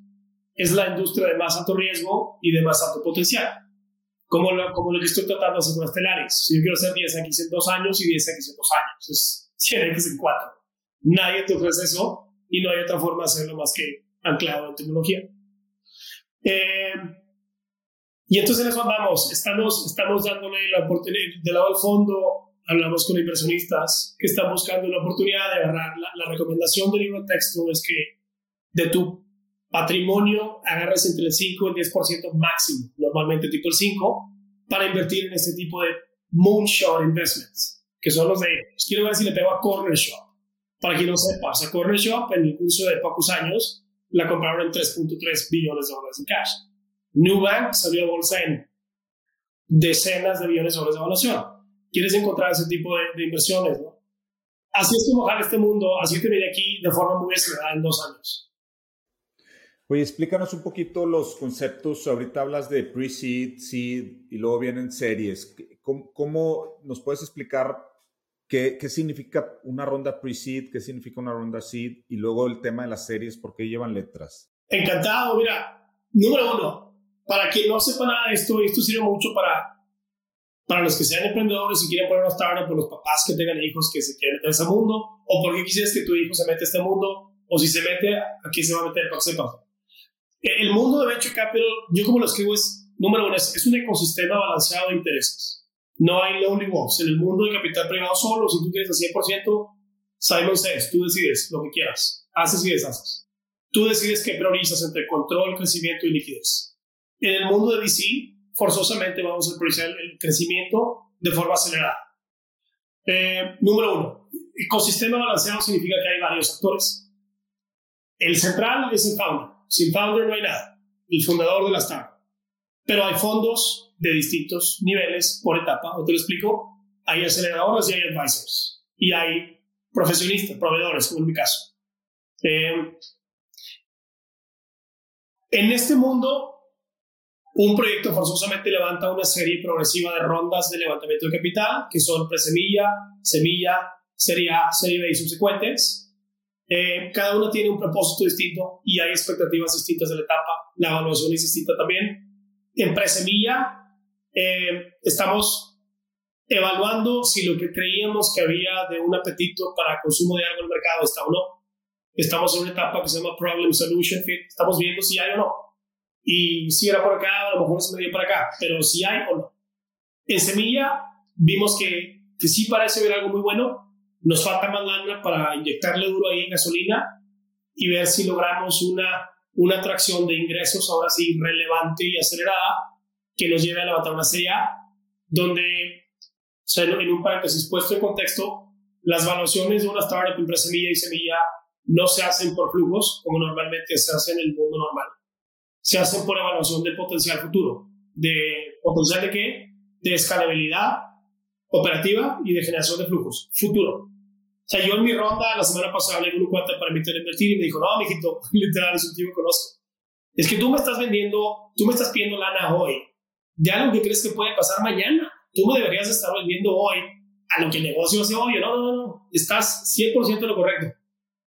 Speaker 2: Es la industria de más alto riesgo y de más alto potencial. Como lo, como lo que estoy tratando de hacer con Estelaris. Si yo quiero hacer 10X en dos años y 10X en dos años, es 100X en cuatro. Nadie te ofrece eso y no hay otra forma de hacerlo más que anclado en tecnología. Eh, y entonces en eso andamos, estamos, estamos dándole la oportunidad, del lado del fondo, hablamos con inversionistas que están buscando una oportunidad de agarrar. La, recomendación del libro de texto es que de tu patrimonio agarres entre el 5 y el 10% máximo, normalmente tipo el 5, para invertir en este tipo de moonshot investments, que son los de, pues, quiero ver si le pego a Corner Shop. Para quien no sepa, a Corner Shop en el curso de pocos años la compraron en 3.3 billones de dólares en cash. Nubank salió a bolsa en decenas de billones de dólares de evaluación. Quieres encontrar ese tipo de, inversiones, ¿no? Así es como jala este mundo, así te viene aquí de forma muy acelerada en dos años.
Speaker 1: Oye, explícanos un poquito los conceptos. Ahorita hablas de pre-seed, seed y luego vienen series. ¿Cómo, ¿Cómo, nos puedes explicar qué, qué significa una ronda pre-seed, qué significa una ronda seed y luego el tema de las series, por qué llevan letras?
Speaker 2: Encantado. Mira, número uno, para quien no sepa nada de esto, esto sirve mucho para, para los que sean emprendedores y quieren poner una startup, por los papás que tengan hijos que se quieren meter a ese mundo, o porque quisieras que tu hijo se mete a este mundo, o si se mete, aquí se va a meter para que sepa. El mundo de Venture Capital, yo como lo escribo, es, número uno, es, un ecosistema balanceado de intereses. No hay lonely wolves. En el mundo de capital privado solo, si tú quieres el 100%, Simon says, tú decides lo que quieras, haces y deshaces. Tú decides qué priorizas entre control, crecimiento y liquidez. En el mundo de VC, forzosamente vamos a priorizar el crecimiento de forma acelerada. Eh, número uno, ecosistema balanceado significa que hay varios actores. El central es el founder. Sin founder no hay nada. El fundador de la startup. Pero hay fondos de distintos niveles por etapa. O te lo explico. Hay aceleradoras y hay advisors. Y hay profesionistas, proveedores, como en mi caso. Eh, en este mundo un proyecto forzosamente levanta una serie progresiva de rondas de levantamiento de capital, que son presemilla, semilla, serie A, serie B y subsecuentes. Eh, cada uno tiene un propósito distinto y hay expectativas distintas de la etapa. La evaluación es distinta también. En presemilla eh, estamos evaluando si lo que creíamos que había de un apetito para consumo de algo en el mercado está o no. Estamos en una etapa que se llama Problem Solution Fit. Estamos viendo si hay o no y si era por acá, a lo mejor se me dio para acá, pero si hay o no. En semilla vimos que, que sí parece ver algo muy bueno, nos falta más lana para inyectarle duro ahí en gasolina y ver si logramos una, una atracción de ingresos ahora sí relevante y acelerada que nos lleve a levantar una serie A, donde, o sea, en un paréntesis puesto en contexto, las valuaciones de una startup entre semilla y semilla no se hacen por flujos como normalmente se hace en el mundo normal se hacen por evaluación del potencial futuro. ¿De potencial de qué? De escalabilidad operativa y de generación de flujos. Futuro. O sea, yo en mi ronda la semana pasada hablé con un cuate para invitar a invertir y me dijo, no, mijito, literal, es un tío que conozco. Es que tú me estás vendiendo, tú me estás pidiendo lana hoy. Ya lo que crees que puede pasar mañana. Tú me deberías estar vendiendo hoy a lo que el negocio hace hoy. No, no, no, no. Estás 100% lo correcto.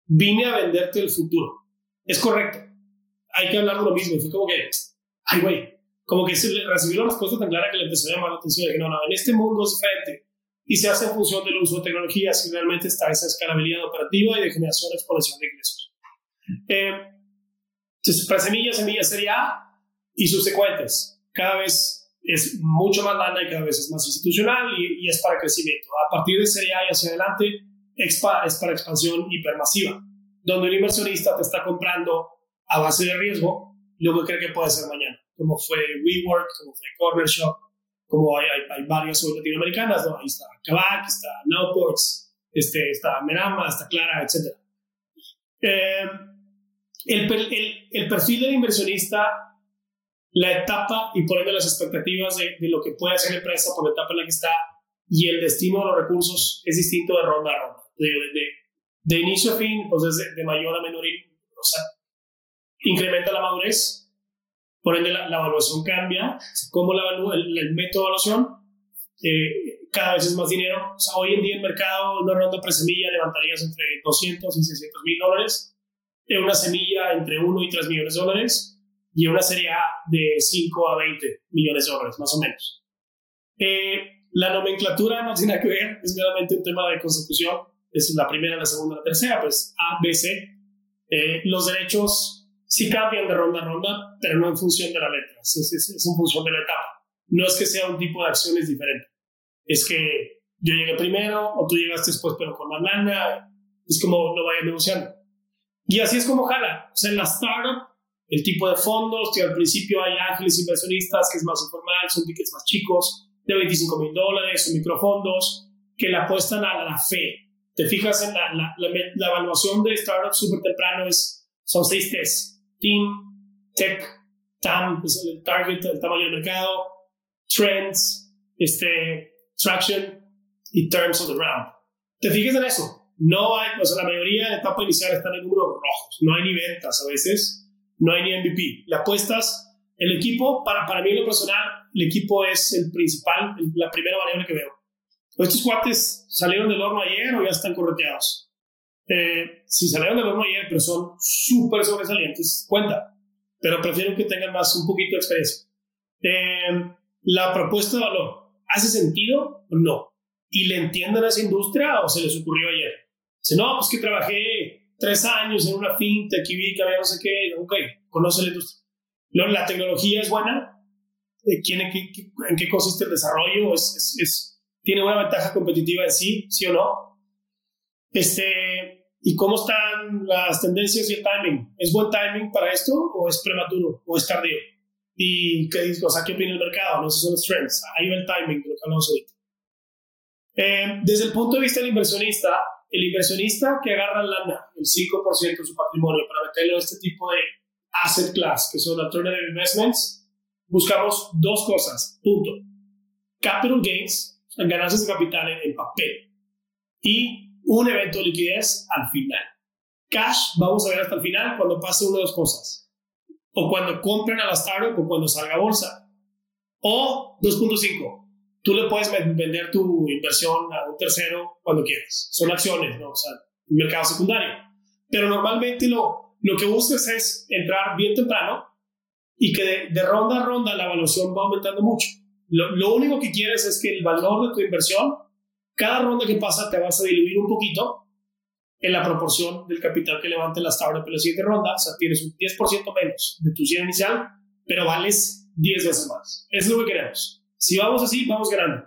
Speaker 2: Vine a venderte el futuro. Es correcto hay que hablar de lo mismo. Y fue como que, ay, güey, como que recibí una respuesta tan clara que le empezó a llamar la atención. Y dije, no, no, en este mundo es diferente. Y se hace en función del uso de tecnologías y realmente está esa escalabilidad operativa y de generación exponencial de ingresos. Eh, entonces, para semillas, semillas sería y subsecuentes. Cada vez es mucho más lana y cada vez es más institucional y, y es para crecimiento. A partir de serie A y hacia adelante, es para, es para expansión hipermasiva, donde el inversionista te está comprando a base de riesgo que cree que puede ser mañana, como fue WeWork, como fue Corner Shop, como hay, hay, varias latinoamericanas, ¿no? ahí está Kavak, está Nowports, este, está Merama, está Clara, etc. Eh, el, el, el, perfil del inversionista, la etapa y por ende las expectativas de, de, lo que puede hacer la empresa por la etapa en la que está y el destino de los recursos es distinto de ronda a ronda. De, de, de inicio a fin, pues es de, mayor a menor. O sea, incrementa la madurez, por ende la, evaluación cambia, cómo la el, método de evaluación, eh, cada vez es más dinero. O sea, hoy en día el mercado, una ronda pre-semilla levantarías entre 200 y 600 mil dólares, en una semilla entre 1 y 3 millones de dólares, y una serie A de 5 a 20 millones de dólares, más o menos. Eh, la nomenclatura no tiene nada que ver, es meramente un tema de consecución. Es la primera, la segunda, la tercera, pues A, B, C. Eh, los derechos sí cambian de ronda a ronda, pero no en función de la letra, es, es, es en función de la etapa. No es que sea un tipo de acciones diferente es que yo llegué primero o tú llegaste después pero con más lana, es como lo vayan negociando. Y así es como jala. O sea, en la startup, el tipo de fondos, que al principio hay ángeles inversionistas, que es más informal, son tickets más chicos, de 25 mil dólares, o microfondos, que le apuestan a la fe. Te fijas en la, la, la, evaluación de startups súper temprano, es, son seis T's. Team, Tech, TAM, es el target, el tamaño del mercado, Trends, este, traction y terms of the round. Te fijas en eso. No hay, o sea, la mayoría de la etapa inicial están en números rojos. No hay ni ventas a veces, no hay ni MVP. Le apuestas, el equipo, para, para mí en lo personal, el equipo es el principal, la primera variable que veo. Estos cuates salieron del horno ayer o ya están correteados. Eh, si salieron del horno ayer, pero son súper sobresalientes, cuenta. Pero prefiero que tengan más, un poquito de experiencia. Eh, la propuesta de valor ¿hace sentido o no? ¿Y le entienden a esa industria o se les ocurrió ayer? Dice, no, pues que trabajé tres años en una fintech y vi que había no sé qué, ok, conoce la industria. La tecnología es buena, ¿Quién, en, qué, en qué consiste el desarrollo? ¿Es, es, tiene una ventaja competitiva en sí, sí o no? Este, ¿Y cómo están las tendencias y el timing? ¿Es buen timing para esto o es prematuro o es tardío? y qué, o sea, qué opina el mercado, ¿no? esos son los trends, ahí va el timing lo que hablamos ahorita. Eh, desde el punto de vista del inversionista, el inversionista que agarra lana, el 5% de su patrimonio para meterlo en este tipo de asset class, que son alternative investments, buscamos dos cosas, punto. Capital gains, ganancias de capital en, en papel, y un evento de liquidez al final. Cash, vamos a ver hasta el final cuando pase una de dos cosas o cuando compren a la startup o cuando salga a bolsa. O 2.5, tú le puedes vender tu inversión a un tercero cuando quieras. Son acciones, ¿no? O sea, un mercado secundario. Pero normalmente lo, lo que buscas es entrar bien temprano y que de, ronda a ronda la evaluación va aumentando mucho. Lo, lo, único que quieres es que el valor de tu inversión, cada ronda que pasa te vas a diluir un poquito en la proporción del capital que levante la startup en la siguiente ronda. O sea, tienes un 10% menos de tu 100 inicial, pero vales 10 veces más. Eso es lo que queremos. Si vamos así, vamos ganando.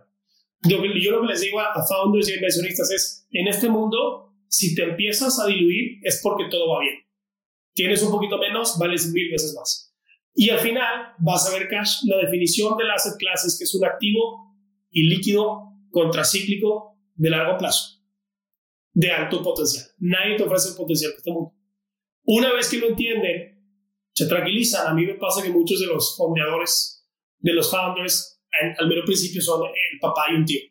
Speaker 2: Yo, yo lo que les digo a, founders y inversionistas es, en este mundo, si te empiezas a diluir, es porque todo va bien. Tienes un poquito menos, vales mil veces más. Y al final vas a ver cash, la definición del asset class es que es un activo ilíquido contracíclico de largo plazo de alto potencial. Nadie te ofrece el potencial que este mundo. Una vez que lo entienden, se tranquilizan. A mí me pasa que muchos de los fondeadores, de los founders, al mero principio son el papá y un tío.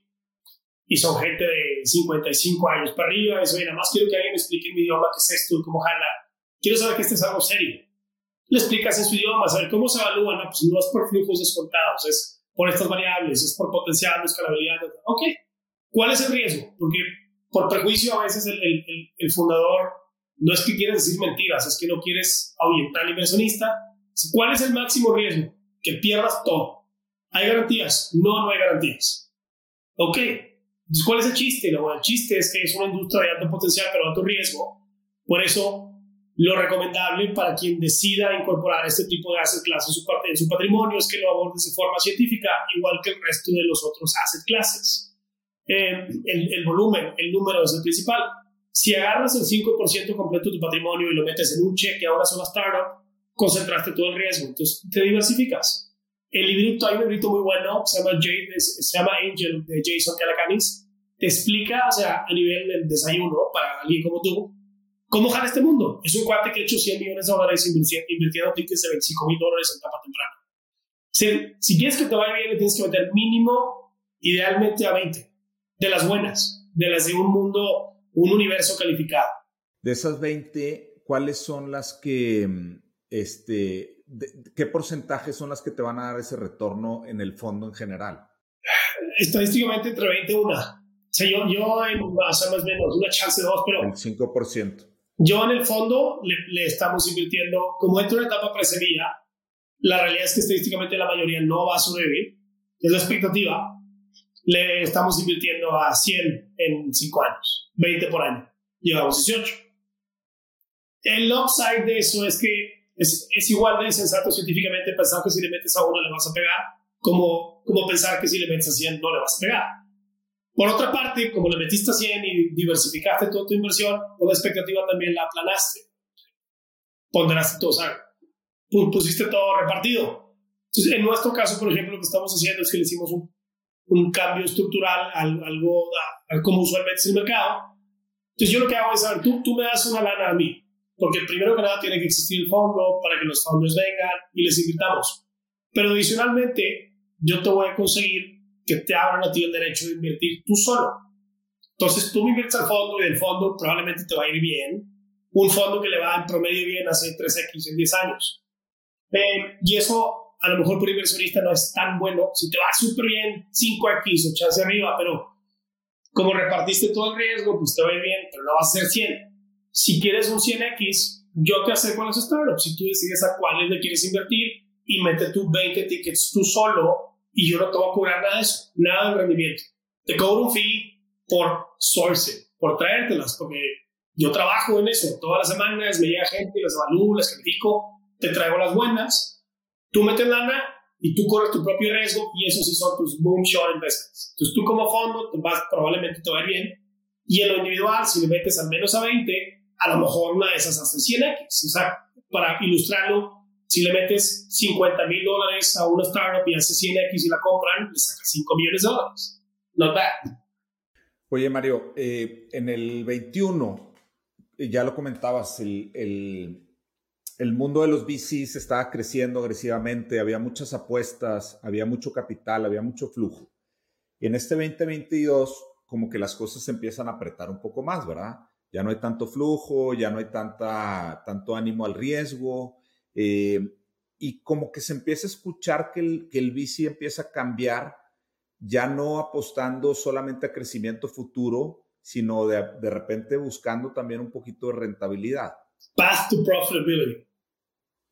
Speaker 2: Y son gente de 55 años para arriba. Y oye, nada más quiero que alguien me explique en mi idioma qué es esto cómo jala. Quiero saber que este es algo serio. Le explicas en su idioma, saber cómo se evalúa. No, pues no es por flujos descontados, es por estas variables, es por potencial, escalabilidad. Ok, ¿cuál es el riesgo? Porque por prejuicio a veces el, fundador no es que quieres decir mentiras, es que no quieres ahuyentar al inversionista. ¿Cuál es el máximo riesgo? Que pierdas todo. ¿Hay garantías? No, no hay garantías. Ok, ¿cuál es el chiste? No, el chiste es que es una industria de alto potencial pero alto riesgo. Por eso, lo recomendable para quien decida incorporar este tipo de asset class en su, parte, en su patrimonio es que lo aborde de forma científica, igual que el resto de los otros asset classes. Eh, el, volumen, el número es el principal. Si agarras el 5% completo de tu patrimonio y lo metes en un cheque, ahora son las startup, concentraste todo el riesgo. Entonces te diversificas. El librito, hay un librito muy bueno, se se llama Angel de Jason Calacanis. Te explica, o sea, a nivel del desayuno, para alguien como tú, cómo jalar este mundo. Es un cuate que ha hecho 100 millones de dólares invirtiendo tickets de 25 mil dólares en etapa temprana. Si, si quieres que te vaya bien, le tienes que meter mínimo, idealmente a 20 de las buenas, de las de un mundo, un universo calificado.
Speaker 1: De esas 20, ¿cuáles son las que, este, qué porcentaje son las que te van a dar ese retorno en el fondo en general?
Speaker 2: estadísticamente entre 20 y 1. O sea, yo, yo en, más o menos, una chance de dos, pero...
Speaker 1: El 5%.
Speaker 2: Yo en el fondo le, le estamos invirtiendo, como dentro de una etapa pre-semilla, la realidad es que estadísticamente la mayoría no va a sobrevivir, es la expectativa. Le estamos invirtiendo a 100 en 5 años, 20 por año. Llevamos 18. El upside de eso es que es, es igual de insensato científicamente pensar que si le metes a uno le vas a pegar, como, como pensar que si le metes a 100 no le vas a pegar. Por otra parte, como le metiste a 100 y diversificaste toda tu inversión, con la expectativa también la aplanaste. Ponderaste todo, sea, pusiste todo repartido. Entonces, en nuestro caso, por ejemplo, lo que estamos haciendo es que le hicimos un, un cambio estructural, algo a, como usualmente es el mercado. Entonces, yo lo que hago es, a ver, tú, tú me das una lana a mí, porque primero que nada tiene que existir el fondo para que los fondos vengan y les invitamos. Pero adicionalmente, yo te voy a conseguir que te abran a ti el derecho de invertir tú solo. Entonces tú inviertes al fondo y del fondo probablemente te va a ir bien. Un fondo que le va en promedio bien hace 3X en 10 años. Eh, y eso a lo mejor por inversionista no es tan bueno. Si te va súper bien, 5X o chance arriba, pero como repartiste todo el riesgo, pues te va a ir bien, pero no vas a ser 100. Si quieres un 100X, yo te acerco a los startups. Si tú decides a cuáles le quieres invertir y mete tu 20 tickets tú solo, y yo no te voy a cobrar nada de eso, nada de rendimiento. Te cobro un fee por sourcing, por traértelas, porque yo trabajo en eso todas las semanas, me llega gente, las evalúo, las califico, te traigo las buenas, tú metes lana y tú corres tu propio riesgo y eso sí son tus moonshot investments. Entonces tú como fondo te vas, probablemente te va a ir bien y en lo individual, si le metes al menos a 20, a lo mejor una de esas hace 100x. O sea, para ilustrarlo, si le metes 50 mil dólares a una startup y hace 100x y la compran, le sacas 5 millones de dólares. Not bad.
Speaker 1: Oye, Mario, eh, en el 21, eh, ya lo comentabas, el, el, mundo de los VCs estaba creciendo agresivamente, había muchas apuestas, había mucho capital, había mucho flujo. Y en este 2022, como que las cosas se empiezan a apretar un poco más, ¿verdad? Ya no hay tanto flujo, ya no hay tanta, tanto ánimo al riesgo, eh, y como que se empieza a escuchar que el, que el VC empieza a cambiar, ya no apostando solamente a crecimiento futuro, sino de, de repente buscando también un poquito de rentabilidad.
Speaker 2: Path to profitability.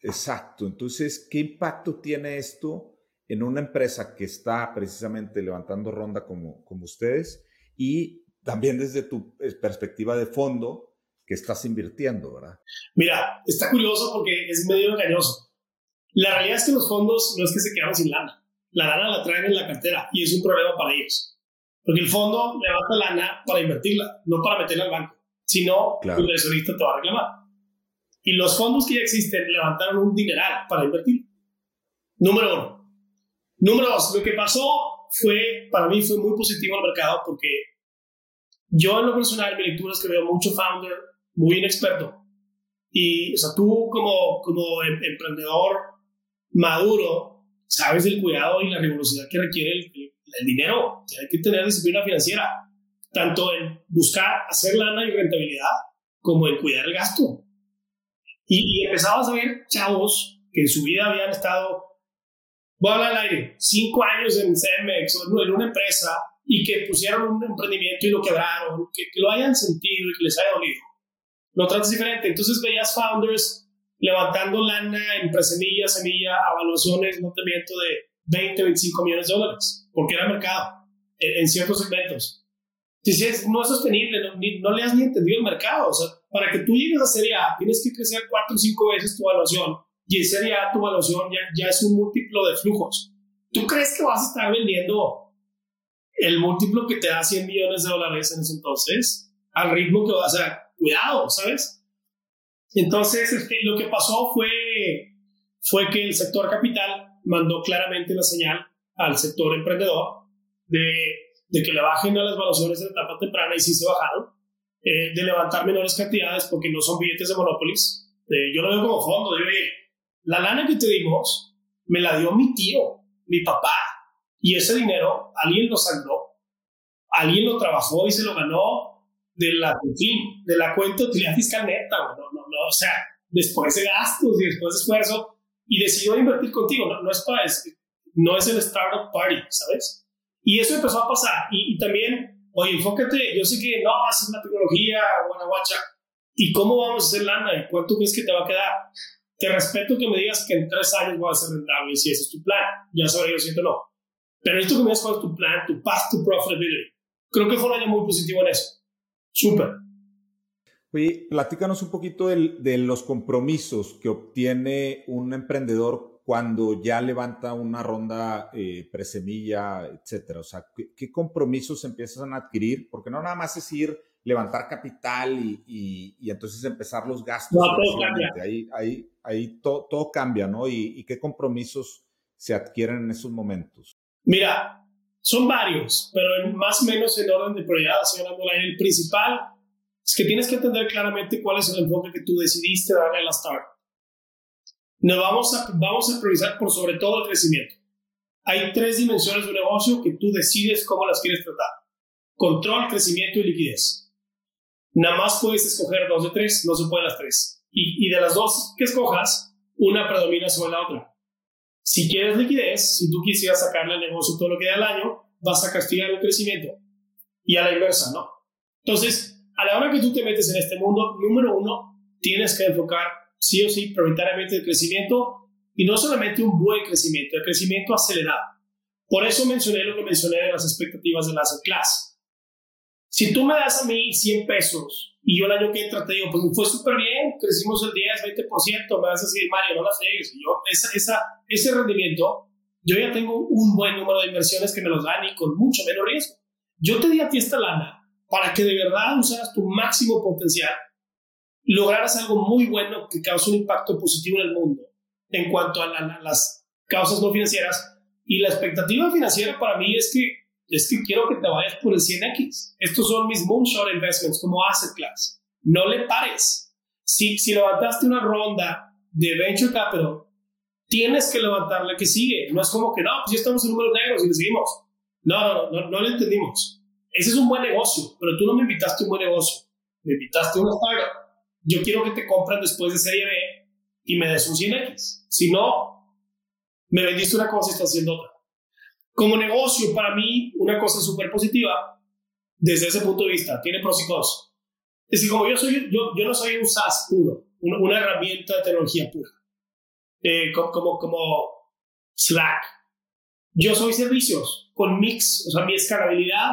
Speaker 1: Exacto. Entonces, ¿qué impacto tiene esto en una empresa que está precisamente levantando ronda como, como ustedes? Y también desde tu eh, perspectiva de fondo, que estás invirtiendo, ¿verdad?
Speaker 2: Mira, está curioso porque es medio engañoso. La realidad es que los fondos no es que se quedan sin lana. La lana la traen en la cartera y es un problema para ellos. Porque el fondo levanta lana para invertirla, no para meterla al banco. Si no, el inversionista te va a reclamar. Y los fondos que ya existen levantaron un dineral para invertir. Número uno. Número dos, lo que pasó fue, para mí fue muy positivo al mercado porque yo en lo personal, mi lectura es que veo mucho founder muy inexperto. Y, o sea, tú como, como em, emprendedor maduro, sabes el cuidado y la rigurosidad que requiere el, el, dinero. hay que tener disciplina financiera, tanto en buscar hacer lana y rentabilidad, como en cuidar el gasto. Y, y empezabas a ver chavos que en su vida habían estado, voy a hablar al aire, cinco años en Cemex o en una empresa y que pusieron un emprendimiento y lo quebraron, que, que lo hayan sentido y que les haya dolido lo tratas diferente. Entonces veías founders levantando lana en presemilla, semilla, evaluaciones, no te miento, de 20, 25 millones de dólares, porque era mercado en, ciertos segmentos. Dices, no es sostenible, no, le has ni entendido el mercado. O sea, para que tú llegues a Serie A, tienes que crecer 4 o 5 veces tu evaluación. Y en Serie A, tu evaluación ya, ya es un múltiplo de flujos. ¿Tú crees que vas a estar vendiendo el múltiplo que te da 100 millones de dólares en ese entonces? Al ritmo que vas a cuidado, ¿sabes? Entonces, este, lo que pasó fue, fue que el sector capital mandó claramente la señal al sector emprendedor de, de que le bajen a las valuaciones de etapa temprana y sí se bajaron, eh, de levantar menores cantidades porque no son billetes de Monopolis. yo lo veo como fondo, oye, la lana que te dimos me la dio mi tío, mi papá, y ese dinero alguien lo sangró, alguien lo trabajó y se lo ganó de la, de la cuenta de utilidad fiscal neta, o sea, después de gastos y después de esfuerzo, y decidió invertir contigo, no, es para, es, no es el startup party, ¿sabes? Y eso empezó a pasar. Y, también, oye, enfócate, yo sé que no, haces la tecnología, guanaguacha. ¿Y cómo vamos a hacer lana? ¿Y cuánto crees que te va a quedar? Te respeto que me digas que en tres años voy a ser rentable si ese es tu plan. Ya sabré, yo siento no. Pero esto que me digas cuál es tu plan, tu path to profitability. Creo que fue un año muy positivo en eso. Súper.
Speaker 1: Oye, platícanos un poquito de los compromisos que obtiene un emprendedor cuando ya levanta una ronda eh, presemilla, etcétera. O sea, ¿qué, compromisos empiezan a adquirir? Porque no nada más es ir, levantar capital y, entonces empezar los gastos.
Speaker 2: No, todo cambia.
Speaker 1: Ahí, ahí, ahí todo cambia, ¿no? ¿Y, qué compromisos se adquieren en esos momentos?
Speaker 2: Mira, son varios, pero más o menos en orden de prioridad, señora El principal es que tienes que entender claramente cuál es el enfoque que tú decidiste darle a la startup. Nos vamos a, vamos a priorizar por sobre todo el crecimiento. Hay tres dimensiones de un negocio que tú decides cómo las quieres tratar. Control, crecimiento y liquidez. Nada más puedes escoger dos de tres, no se pueden las tres. Y, y de las dos que escojas, una predomina sobre la otra. Si quieres liquidez, si tú quisieras sacarle al negocio todo lo que da al año, vas a castigar el crecimiento. Y a la inversa, ¿no? Entonces, a la hora que tú te metes en este mundo, número uno, tienes que enfocar sí o sí prioritariamente el crecimiento y no solamente un buen crecimiento, el crecimiento acelerado. Por eso mencioné lo que mencioné de las expectativas de la class. Si tú me das a mí 100 pesos y yo el año que entra te digo, pues fue súper bien, crecimos el 10, 20%, me vas a decir, Mario, no la fregues. yo, esa, esa, ese rendimiento, yo ya tengo un buen número de inversiones que me los dan y con mucho menos riesgo. Yo te di a ti esta lana para que de verdad usaras tu máximo potencial, lograras algo muy bueno que cause un impacto positivo en el mundo en cuanto a, las causas no financieras. Y la expectativa financiera para mí es que, es que quiero que te vayas por el 100X. Estos son mis moonshot investments como asset class. No le pares. Si, si levantaste una ronda de venture capital, tienes que levantar la que sigue. No es como que no, pues ya estamos en números negros y le seguimos. No, no, no, no, lo entendimos ese es un buen negocio, pero tú no me invitaste a un buen negocio, me invitaste a una startup. Yo quiero que te compren después de serie B y me des un 100X. Si no, me vendiste una cosa y estás haciendo otra. Como negocio, para mí, una cosa súper positiva, desde ese punto de vista, tiene pros y cons. Es decir, como yo, soy, yo, yo no soy un SaaS puro, una, herramienta de tecnología pura, eh, como, como, Slack. Yo soy servicios con mix, o sea, mi escalabilidad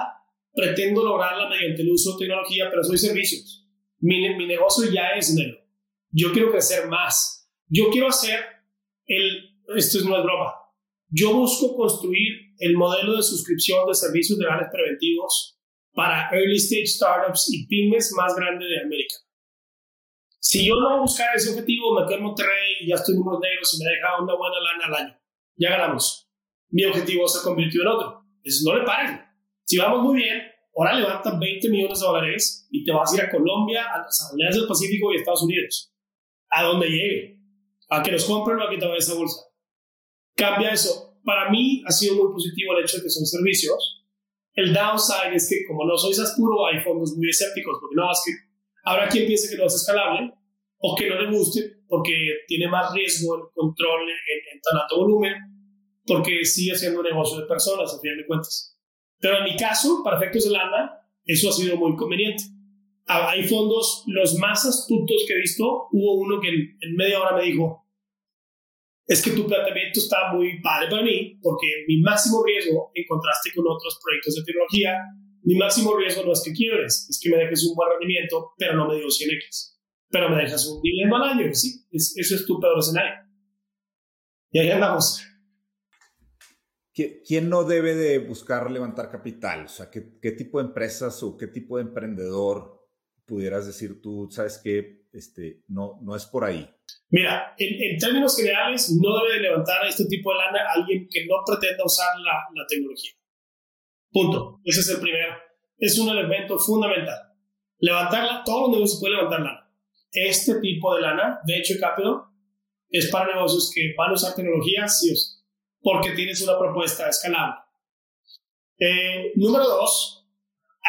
Speaker 2: pretendo lograrla mediante el uso de tecnología, pero soy servicios. Mi, mi negocio ya es dinero. Yo quiero crecer más. Yo quiero hacer el, esto es no es broma, yo busco construir el modelo de suscripción de servicios legales preventivos para early stage startups y pymes más grande de América. Si yo no buscar ese objetivo, me quedo en Monterrey y ya estoy en unos negros y me deja una buena lana al año. Ya ganamos. Mi objetivo se convirtió en otro. Eso no le paren. Si vamos muy bien, ahora levantan 20 millones de dólares y te vas a ir a Colombia, a las Asambleas del Pacífico y Estados Unidos. A donde llegue. A que los compren o a que te vaya esa bolsa. Cambia eso. Para mí ha sido muy positivo el hecho de que son servicios. El downside es que como no soy SaaS puro, hay fondos muy escépticos, porque no, es que habrá quien piense que no es escalable o que no le guste porque tiene más riesgo el control en, en tan alto volumen, porque sigue siendo un negocio de personas, a fin de cuentas. Pero en mi caso, para efectos de lana, eso ha sido muy conveniente. Ah, hay fondos, los más astutos que he visto, hubo uno que en, media hora me dijo, es que tu planteamiento está muy padre para mí, porque mi máximo riesgo, en contraste con otros proyectos de tecnología, mi máximo riesgo no es que quiebres, es que me dejes un buen rendimiento, pero no me digo 100x. Pero me dejas un dividendo al año, sí, eso es tu peor escenario. Y ahí andamos.
Speaker 1: ¿Quién no debe de buscar levantar capital? O sea, ¿qué, ¿qué, tipo de empresas o qué tipo de emprendedor pudieras decir tú, sabes que este, no, no es por ahí?
Speaker 2: Mira, en, términos generales, no debe de levantar este tipo de lana alguien que no pretenda usar la, la tecnología. Punto. Ese es el primero. Es un elemento fundamental. Levantarla, todos los negocios pueden levantar lana. Este tipo de lana, de hecho, Capital, es para negocios que van a usar tecnología sí o sí porque tienes una propuesta escalable. Eh, número dos,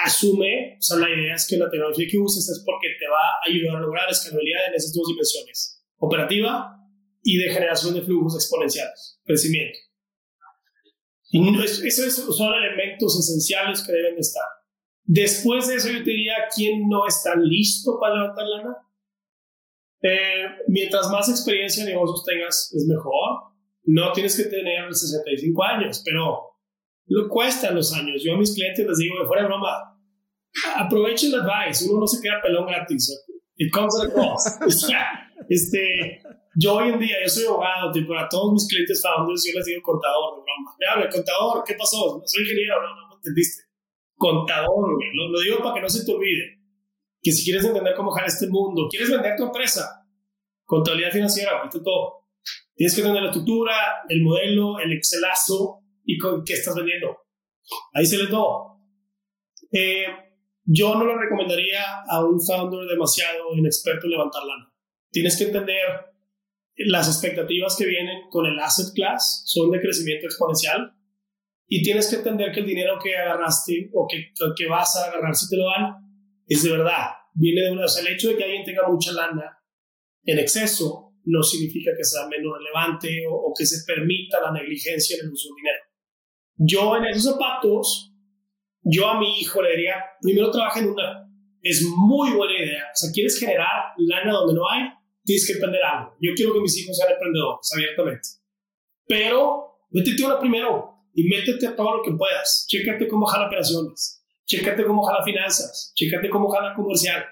Speaker 2: asume, o sea, la idea es que la tecnología que uses es porque te va a ayudar a lograr escalabilidad en esas dos dimensiones, operativa y de generación de flujos exponenciales, crecimiento. esos son elementos esenciales que deben estar. Después de eso, yo te diría, ¿quién no está listo para levantar lana? Eh, mientras más experiencia en negocios tengas, es mejor. No tienes que tener 65 años, pero lo cuestan los años. Yo a mis clientes les digo, fuera de broma, aprovechen el advice. Uno no se queda pelón gratis. It comes at a cost. este, yo hoy en día, yo soy abogado, tipo, a todos mis clientes founders, yo les digo contador, de broma. Me habla, contador, ¿qué pasó? Soy ingeniero, no, no, no entendiste. Contador, Lo, lo digo para que no se te olvide que si quieres entender cómo jala este mundo, quieres vender tu empresa, contabilidad financiera, ahorita todo. Tienes que tener la estructura, el modelo, el excelazo y con qué estás vendiendo. Ahí se les todo. Eh, yo no le recomendaría a un founder demasiado inexperto en levantar lana. Tienes que entender las expectativas que vienen con el asset class son de crecimiento exponencial y tienes que entender que el dinero que agarraste o que, que vas a agarrar si te lo dan es de verdad. Viene de una, o sea, el hecho de que alguien tenga mucha lana en exceso no significa que sea menos relevante o, que se permita la negligencia en el uso del dinero. Yo en esos zapatos, yo a mi hijo le diría, primero trabaja en una. Es muy buena idea. O sea, quieres generar lana donde no hay, tienes que emprender algo. Yo quiero que mis hijos sean emprendedores, abiertamente. Pero métete una primero y métete a todo lo que puedas. Chécate cómo jala operaciones Chécate cómo jala finanzas, chécate cómo jala comercial,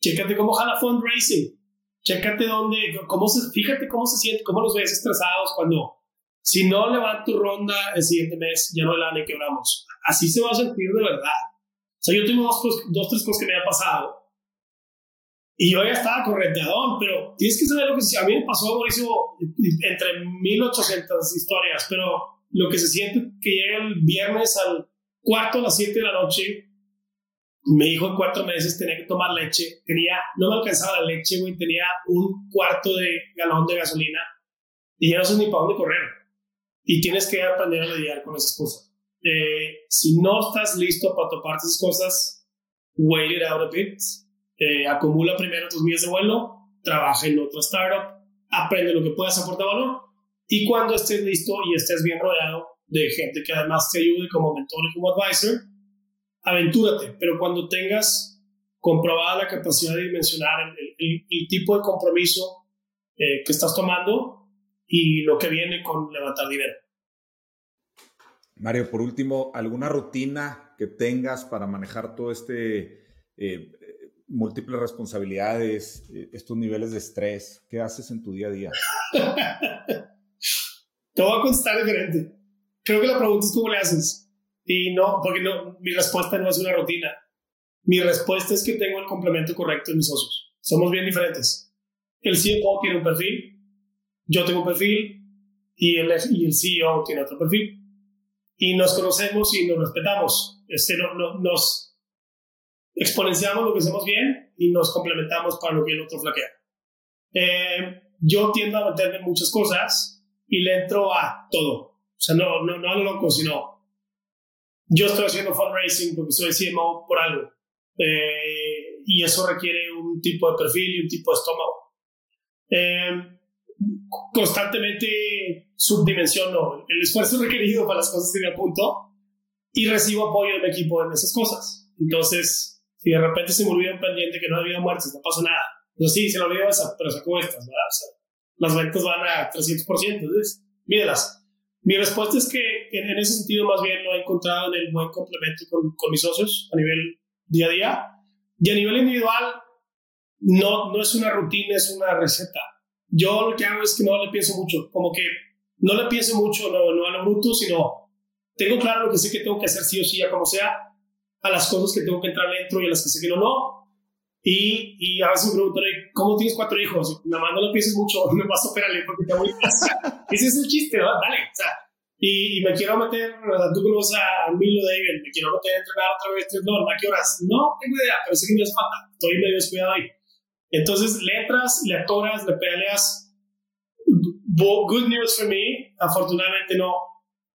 Speaker 2: chécate cómo jala fundraising, chécate dónde, cómo se, fíjate cómo se siente, cómo los ves estresados cuando, si no levanto tu ronda el siguiente mes, ya no la y quebramos. Así se va a sentir de verdad. O sea, yo tengo dos, dos tres cosas que me han pasado. Y yo ya estaba correteadón, pero tienes que saber lo que a mí me pasó, Mauricio, entre 1800 historias, pero lo que se siente que llega el viernes al cuarto a las 7 de la noche, mi hijo de cuatro meses tenía que tomar leche, tenía, no me alcanzaba la leche, güey, tenía un cuarto de galón de gasolina y ya no sé ni para dónde correr. Y tienes que aprender a lidiar con esas cosas. Eh, si no estás listo para toparte esas cosas, wait it out a bit. Eh, acumula primero tus millas de vuelo, trabaja en otra startup, aprende lo que puedas aportar valor y cuando estés listo y estés bien rodeado, de gente que además te ayude como mentor y como advisor, aventúrate, pero cuando tengas comprobada la capacidad de dimensionar el, tipo de compromiso eh, que estás tomando y lo que viene con levantar dinero.
Speaker 1: Mario, por último, ¿alguna rutina que tengas para manejar todo este eh, múltiples responsabilidades, eh, estos niveles de estrés? ¿Qué haces en tu día a día?
Speaker 2: Te voy a contestar diferente creo que la pregunta es cómo le haces. Y no, porque no, mi respuesta no es una rutina. Mi respuesta es que tengo el complemento correcto en mis socios. Somos bien diferentes. El CFO tiene un perfil, yo tengo un perfil y el, y el CEO tiene otro perfil. Y nos conocemos y nos respetamos. Este, no, no, nos exponenciamos lo que hacemos bien y nos complementamos para lo que el otro flaquea. Eh, yo tiendo a meterme en muchas cosas y le entro a todo o sea, no, no, no a lo loco, sino yo estoy haciendo fundraising porque soy CMO por algo. Eh, y eso requiere un tipo de perfil y un tipo de estómago. Eh, constantemente subdimensiono el esfuerzo requerido para las cosas que me apunto y recibo apoyo de mi equipo en esas cosas. Entonces, si de repente se me olvida un pendiente que no ha habido muertes, no pasa nada. Entonces, sí, se me olvidó esa, pero sacó estas, ¿verdad? O sea, las ventas van a 300%, entonces, mídelas. Mi respuesta es que en, ese sentido más bien lo he encontrado en el buen complemento con, con, mis socios a nivel día a día. Y a nivel individual, no, no es una rutina, es una receta. Yo lo que hago es que no le pienso mucho, como que no le pienso mucho, no, no a lo bruto, sino tengo claro lo que sé que tengo que hacer sí o sí, ya como sea, a las cosas que tengo que entrar dentro y a las que sé que no, no. Y, y a veces me preguntan, ¿cómo tienes cuatro hijos? Nada más no lo pienses mucho, me vas a operarle porque voy a Ese es el chiste, ¿verdad? Dale. O sea, y, y, me quiero meter, tú conoces a Milo David, me quiero meter a entrenar otra vez tres ¿a qué horas? No tengo idea, pero sé que me hace falta, estoy medio descuidado ahí. Entonces, letras, le atoras, le pedaleas. Good news for me, afortunadamente no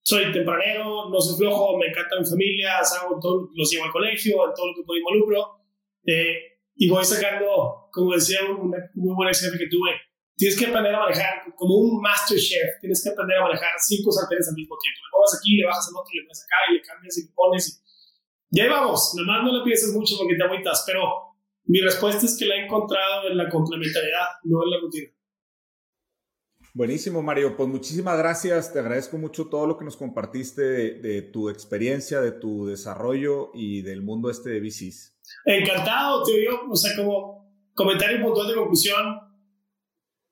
Speaker 2: soy tempranero, no soy flojo, me encanta mi familia, hago todo, los llevo al colegio, todo lo que puedo involucro. Eh, y voy sacando, como decía una muy buena jefe que tuve, tienes que aprender a manejar como un master chef, tienes que aprender a manejar cinco sartenes al mismo tiempo. Le mueves aquí, le bajas al otro, le pones acá y le cambias y le pones. Y, ahí vamos, nomás no le pienses mucho porque te agüitas, pero mi respuesta es que la he encontrado en la complementariedad, no en la rutina.
Speaker 1: Buenísimo, Mario. Pues muchísimas gracias. Te agradezco mucho todo lo que nos compartiste de, tu experiencia, de tu desarrollo y del mundo este de VCs.
Speaker 2: Encantado, te digo. O sea, como comentario puntual de conclusión,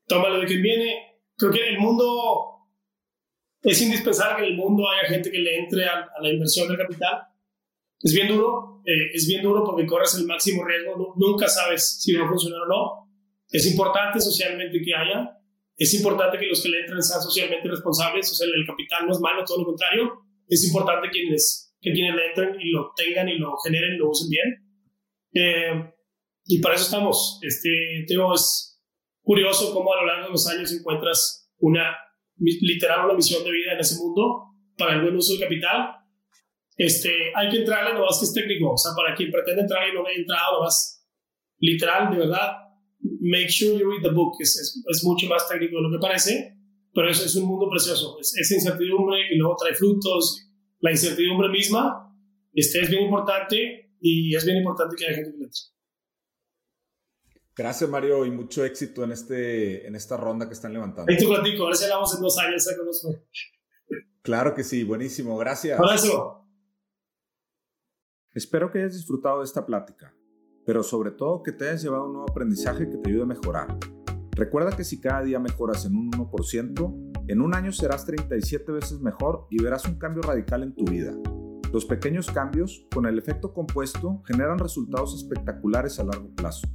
Speaker 2: tómalo de quien viene. Creo que el mundo es indispensable que en el mundo haya gente que le entre a, la inversión del capital. Es bien duro, eh, es bien duro porque corres el máximo riesgo. nunca sabes si va a funcionar o no. Es importante socialmente que haya es importante que los que le entren sean socialmente responsables, o sea, el capital no es malo, todo lo contrario. Es importante quienes, que quienes le entren y lo tengan y lo generen, lo usen bien. Eh, y para eso estamos. Este, tengo, es curioso cómo a lo largo de los años encuentras una, literal, una misión de vida en ese mundo para el buen uso del capital. Este, hay que entrarle, no más que es técnico. O sea, para quien pretende entrar y no haya entrado, no más literal, de verdad, make sure you read the book. Es, es, mucho más técnico de lo que parece, pero es, es un mundo precioso. Es, esa incertidumbre y luego trae frutos. La incertidumbre misma este, es bien importante y es bien importante que haya gente que le entre.
Speaker 1: Gracias, Mario, y mucho éxito en, este, en esta ronda que están levantando.
Speaker 2: Ahí te platico, a ver si hablamos en dos años, ¿sabes cómo fue?
Speaker 1: Claro que sí, buenísimo, gracias.
Speaker 2: Abrazo.
Speaker 1: Espero que hayas disfrutado de esta plática pero sobre todo que te hayas llevado un nuevo aprendizaje que te ayude a mejorar. Recuerda que si cada día mejoras en un 1%, en un año serás 37 veces mejor y verás un cambio radical en tu vida. Los pequeños cambios, con el efecto compuesto, generan resultados espectaculares a largo plazo.